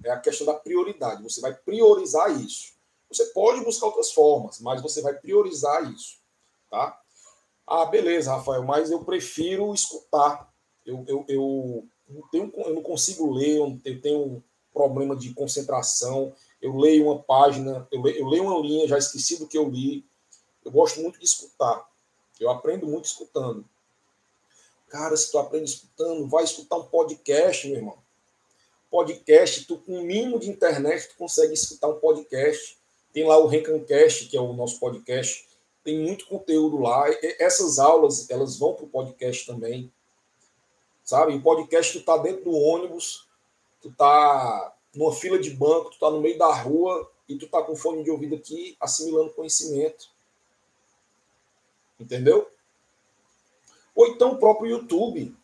Speaker 1: É a questão da prioridade. Você vai priorizar isso. Você pode buscar outras formas, mas você vai priorizar isso. Tá? Ah, beleza, Rafael, mas eu prefiro escutar. Eu, eu, eu, não, tenho, eu não consigo ler, eu tenho um problema de concentração. Eu leio uma página, eu leio, eu leio uma linha, já esqueci do que eu li. Eu gosto muito de escutar. Eu aprendo muito escutando. Cara, se tu aprende escutando, vai escutar um podcast, meu irmão. Podcast, tu com um mínimo de internet, tu consegue escutar um podcast. Tem lá o Rencancast, que é o nosso podcast. Tem muito conteúdo lá. Essas aulas, elas vão para o podcast também. Sabe? Em podcast, tu tá dentro do ônibus, tu tá numa fila de banco, tu tá no meio da rua e tu tá com fone de ouvido aqui assimilando conhecimento. Entendeu? Ou então o próprio YouTube.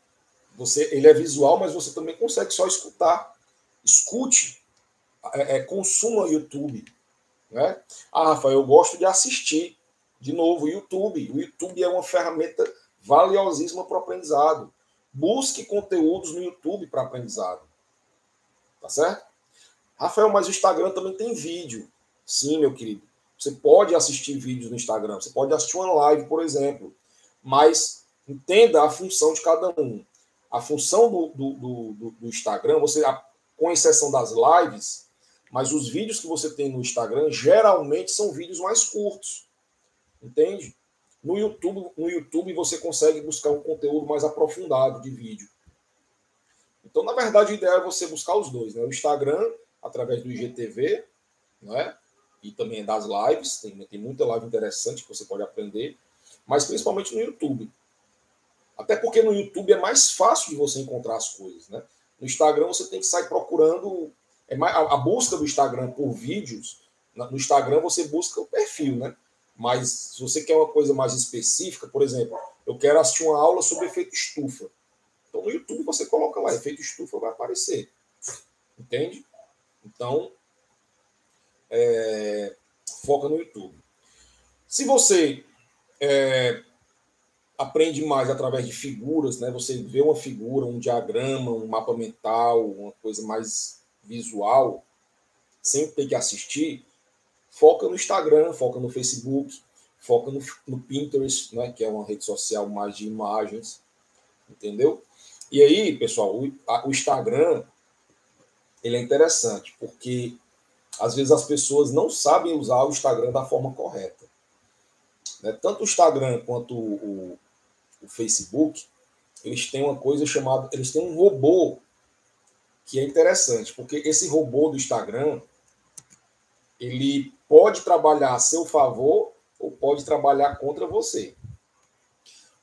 Speaker 1: Você, ele é visual, mas você também consegue só escutar. Escute, é, é, consuma YouTube. Né? Ah, Rafael, eu gosto de assistir. De novo, YouTube. O YouTube é uma ferramenta valiosíssima para o aprendizado. Busque conteúdos no YouTube para aprendizado. Tá certo? Rafael, mas o Instagram também tem vídeo. Sim, meu querido. Você pode assistir vídeos no Instagram, você pode assistir uma live, por exemplo, mas entenda a função de cada um. A função do, do, do, do Instagram, você, com exceção das lives, mas os vídeos que você tem no Instagram geralmente são vídeos mais curtos. Entende? No YouTube, no YouTube você consegue buscar um conteúdo mais aprofundado de vídeo. Então, na verdade, o ideal é você buscar os dois, né? O Instagram através do IGTV, não é? e também das lives, tem, tem muita live interessante que você pode aprender, mas principalmente no YouTube. Até porque no YouTube é mais fácil de você encontrar as coisas, né? No Instagram você tem que sair procurando. É mais, a, a busca do Instagram por vídeos, no Instagram você busca o perfil, né? Mas se você quer uma coisa mais específica, por exemplo, eu quero assistir uma aula sobre efeito estufa. Então no YouTube você coloca lá, efeito estufa vai aparecer. Entende? Então, é, foca no YouTube. Se você é, aprende mais através de figuras, né? Você vê uma figura, um diagrama, um mapa mental, uma coisa mais visual, sem ter que assistir, foca no Instagram, foca no Facebook, foca no, no Pinterest, né? Que é uma rede social mais de imagens, entendeu? E aí, pessoal, o, a, o Instagram ele é interessante porque às vezes as pessoas não sabem usar o Instagram da forma correta. Né? Tanto o Instagram quanto o, o, Facebook, eles têm uma coisa chamada, eles têm um robô que é interessante, porque esse robô do Instagram, ele pode trabalhar a seu favor ou pode trabalhar contra você.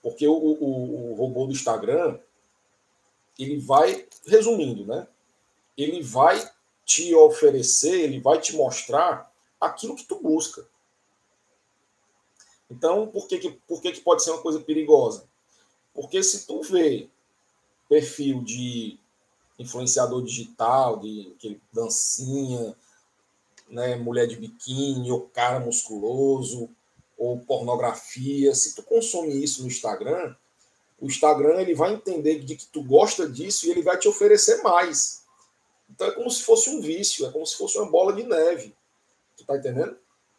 Speaker 1: Porque o, o, o robô do Instagram, ele vai, resumindo, né? Ele vai te oferecer, ele vai te mostrar aquilo que tu busca. Então, por que, que, por que, que pode ser uma coisa perigosa? Porque se tu vê perfil de influenciador digital, de aquele dancinha, né, mulher de biquíni, ou cara musculoso, ou pornografia, se tu consome isso no Instagram, o Instagram ele vai entender de que tu gosta disso e ele vai te oferecer mais. Então é como se fosse um vício, é como se fosse uma bola de neve. Tu tá entendendo?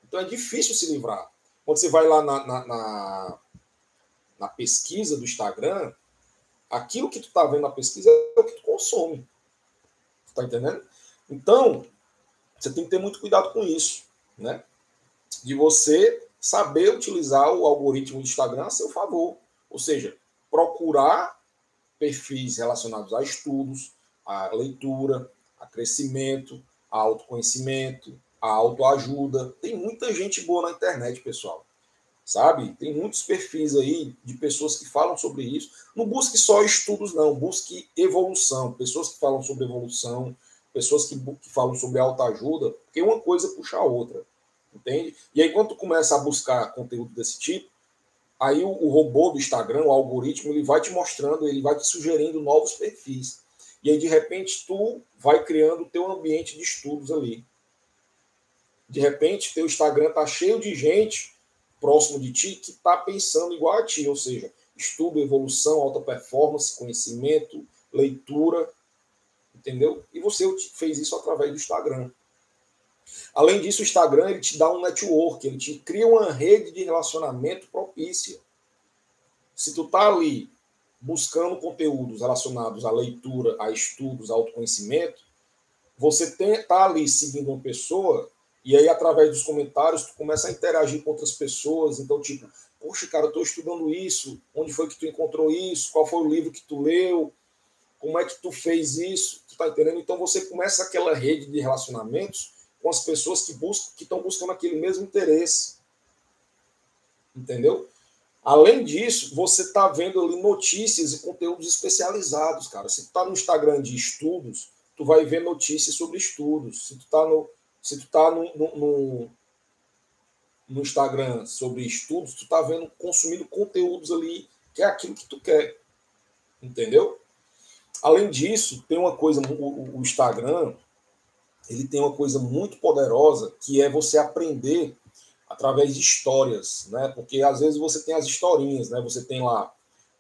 Speaker 1: Então é difícil se livrar. Quando você vai lá na, na, na, na pesquisa do Instagram, aquilo que tu está vendo na pesquisa é o que tu consome. Tá entendendo? Então, você tem que ter muito cuidado com isso, né? De você saber utilizar o algoritmo do Instagram a seu favor. Ou seja, procurar perfis relacionados a estudos, a leitura, a crescimento, a autoconhecimento, a autoajuda. Tem muita gente boa na internet, pessoal. Sabe? Tem muitos perfis aí de pessoas que falam sobre isso. Não busque só estudos, não. Busque evolução. Pessoas que falam sobre evolução, pessoas que, que falam sobre autoajuda, porque uma coisa puxa a outra. Entende? E aí, quando tu começa a buscar conteúdo desse tipo, aí o, o robô do Instagram, o algoritmo, ele vai te mostrando, ele vai te sugerindo novos perfis. E aí, de repente, tu vai criando o teu ambiente de estudos ali. De repente, teu Instagram tá cheio de gente próximo de ti que está pensando igual a ti, ou seja, estudo, evolução, alta performance, conhecimento, leitura, entendeu? E você fez isso através do Instagram. Além disso, o Instagram ele te dá um network, ele te cria uma rede de relacionamento propícia. Se tu tá ali buscando conteúdos relacionados à leitura, a estudos, a autoconhecimento, você está ali seguindo uma pessoa e aí, através dos comentários, tu começa a interagir com outras pessoas. Então, tipo, poxa, cara, eu tô estudando isso. Onde foi que tu encontrou isso? Qual foi o livro que tu leu? Como é que tu fez isso? Tu tá entendendo? Então, você começa aquela rede de relacionamentos com as pessoas que buscam, que estão buscando aquele mesmo interesse. Entendeu? Além disso, você está vendo ali notícias e conteúdos especializados, cara. Se tu tá no Instagram de estudos, tu vai ver notícias sobre estudos. Se tu tá no, se tu tá no, no, no Instagram sobre estudos, tu tá vendo, consumindo conteúdos ali que é aquilo que tu quer. Entendeu? Além disso, tem uma coisa, o, o Instagram, ele tem uma coisa muito poderosa que é você aprender através de histórias, né? Porque às vezes você tem as historinhas, né? Você tem lá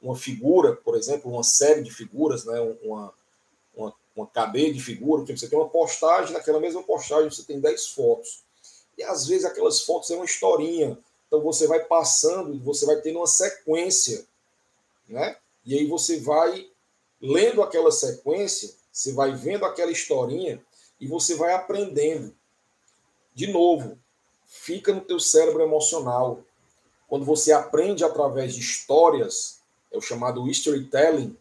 Speaker 1: uma figura, por exemplo, uma série de figuras, né? Uma, uma, uma cadeia de figuras, que você tem uma postagem, naquela mesma postagem você tem 10 fotos. E às vezes aquelas fotos é uma historinha. Então você vai passando você vai tendo uma sequência, né? E aí você vai lendo aquela sequência, você vai vendo aquela historinha e você vai aprendendo. De novo, fica no teu cérebro emocional. Quando você aprende através de histórias, é o chamado storytelling,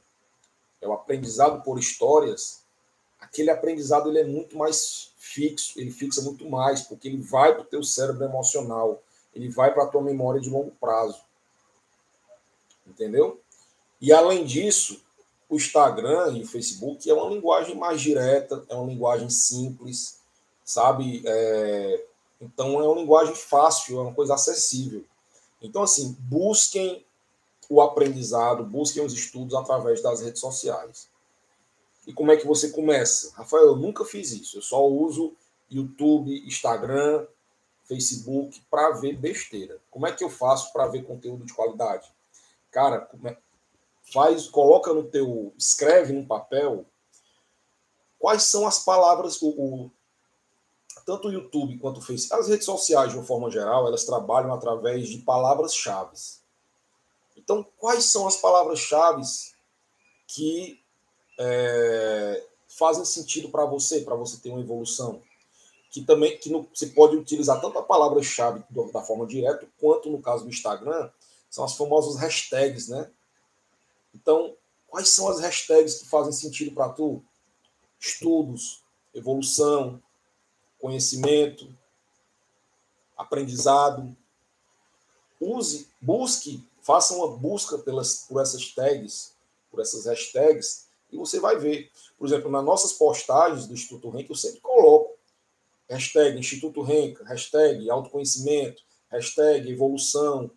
Speaker 1: é o aprendizado por histórias, aquele aprendizado ele é muito mais fixo, ele fixa muito mais, porque ele vai para o teu cérebro emocional, ele vai para a tua memória de longo prazo. Entendeu? E além disso, o Instagram e o Facebook é uma linguagem mais direta, é uma linguagem simples, sabe? É... Então é uma linguagem fácil, é uma coisa acessível. Então, assim, busquem o aprendizado, busquem os estudos através das redes sociais. E como é que você começa? Rafael, eu nunca fiz isso. Eu só uso YouTube, Instagram, Facebook para ver besteira. Como é que eu faço para ver conteúdo de qualidade? Cara, é... faz, coloca no teu, escreve num papel quais são as palavras o, o tanto o YouTube quanto o Facebook, as redes sociais de uma forma geral, elas trabalham através de palavras-chave. Então, quais são as palavras-chave que é, fazem sentido para você, para você ter uma evolução? Que também que você pode utilizar tanto a palavra-chave da forma direta, quanto no caso do Instagram, são as famosas hashtags, né? Então, quais são as hashtags que fazem sentido para tu? Estudos, evolução, conhecimento, aprendizado. Use, busque Faça uma busca pelas, por essas tags, por essas hashtags, e você vai ver. Por exemplo, nas nossas postagens do Instituto Rank, eu sempre coloco hashtag Instituto Renca, hashtag autoconhecimento, hashtag evolução,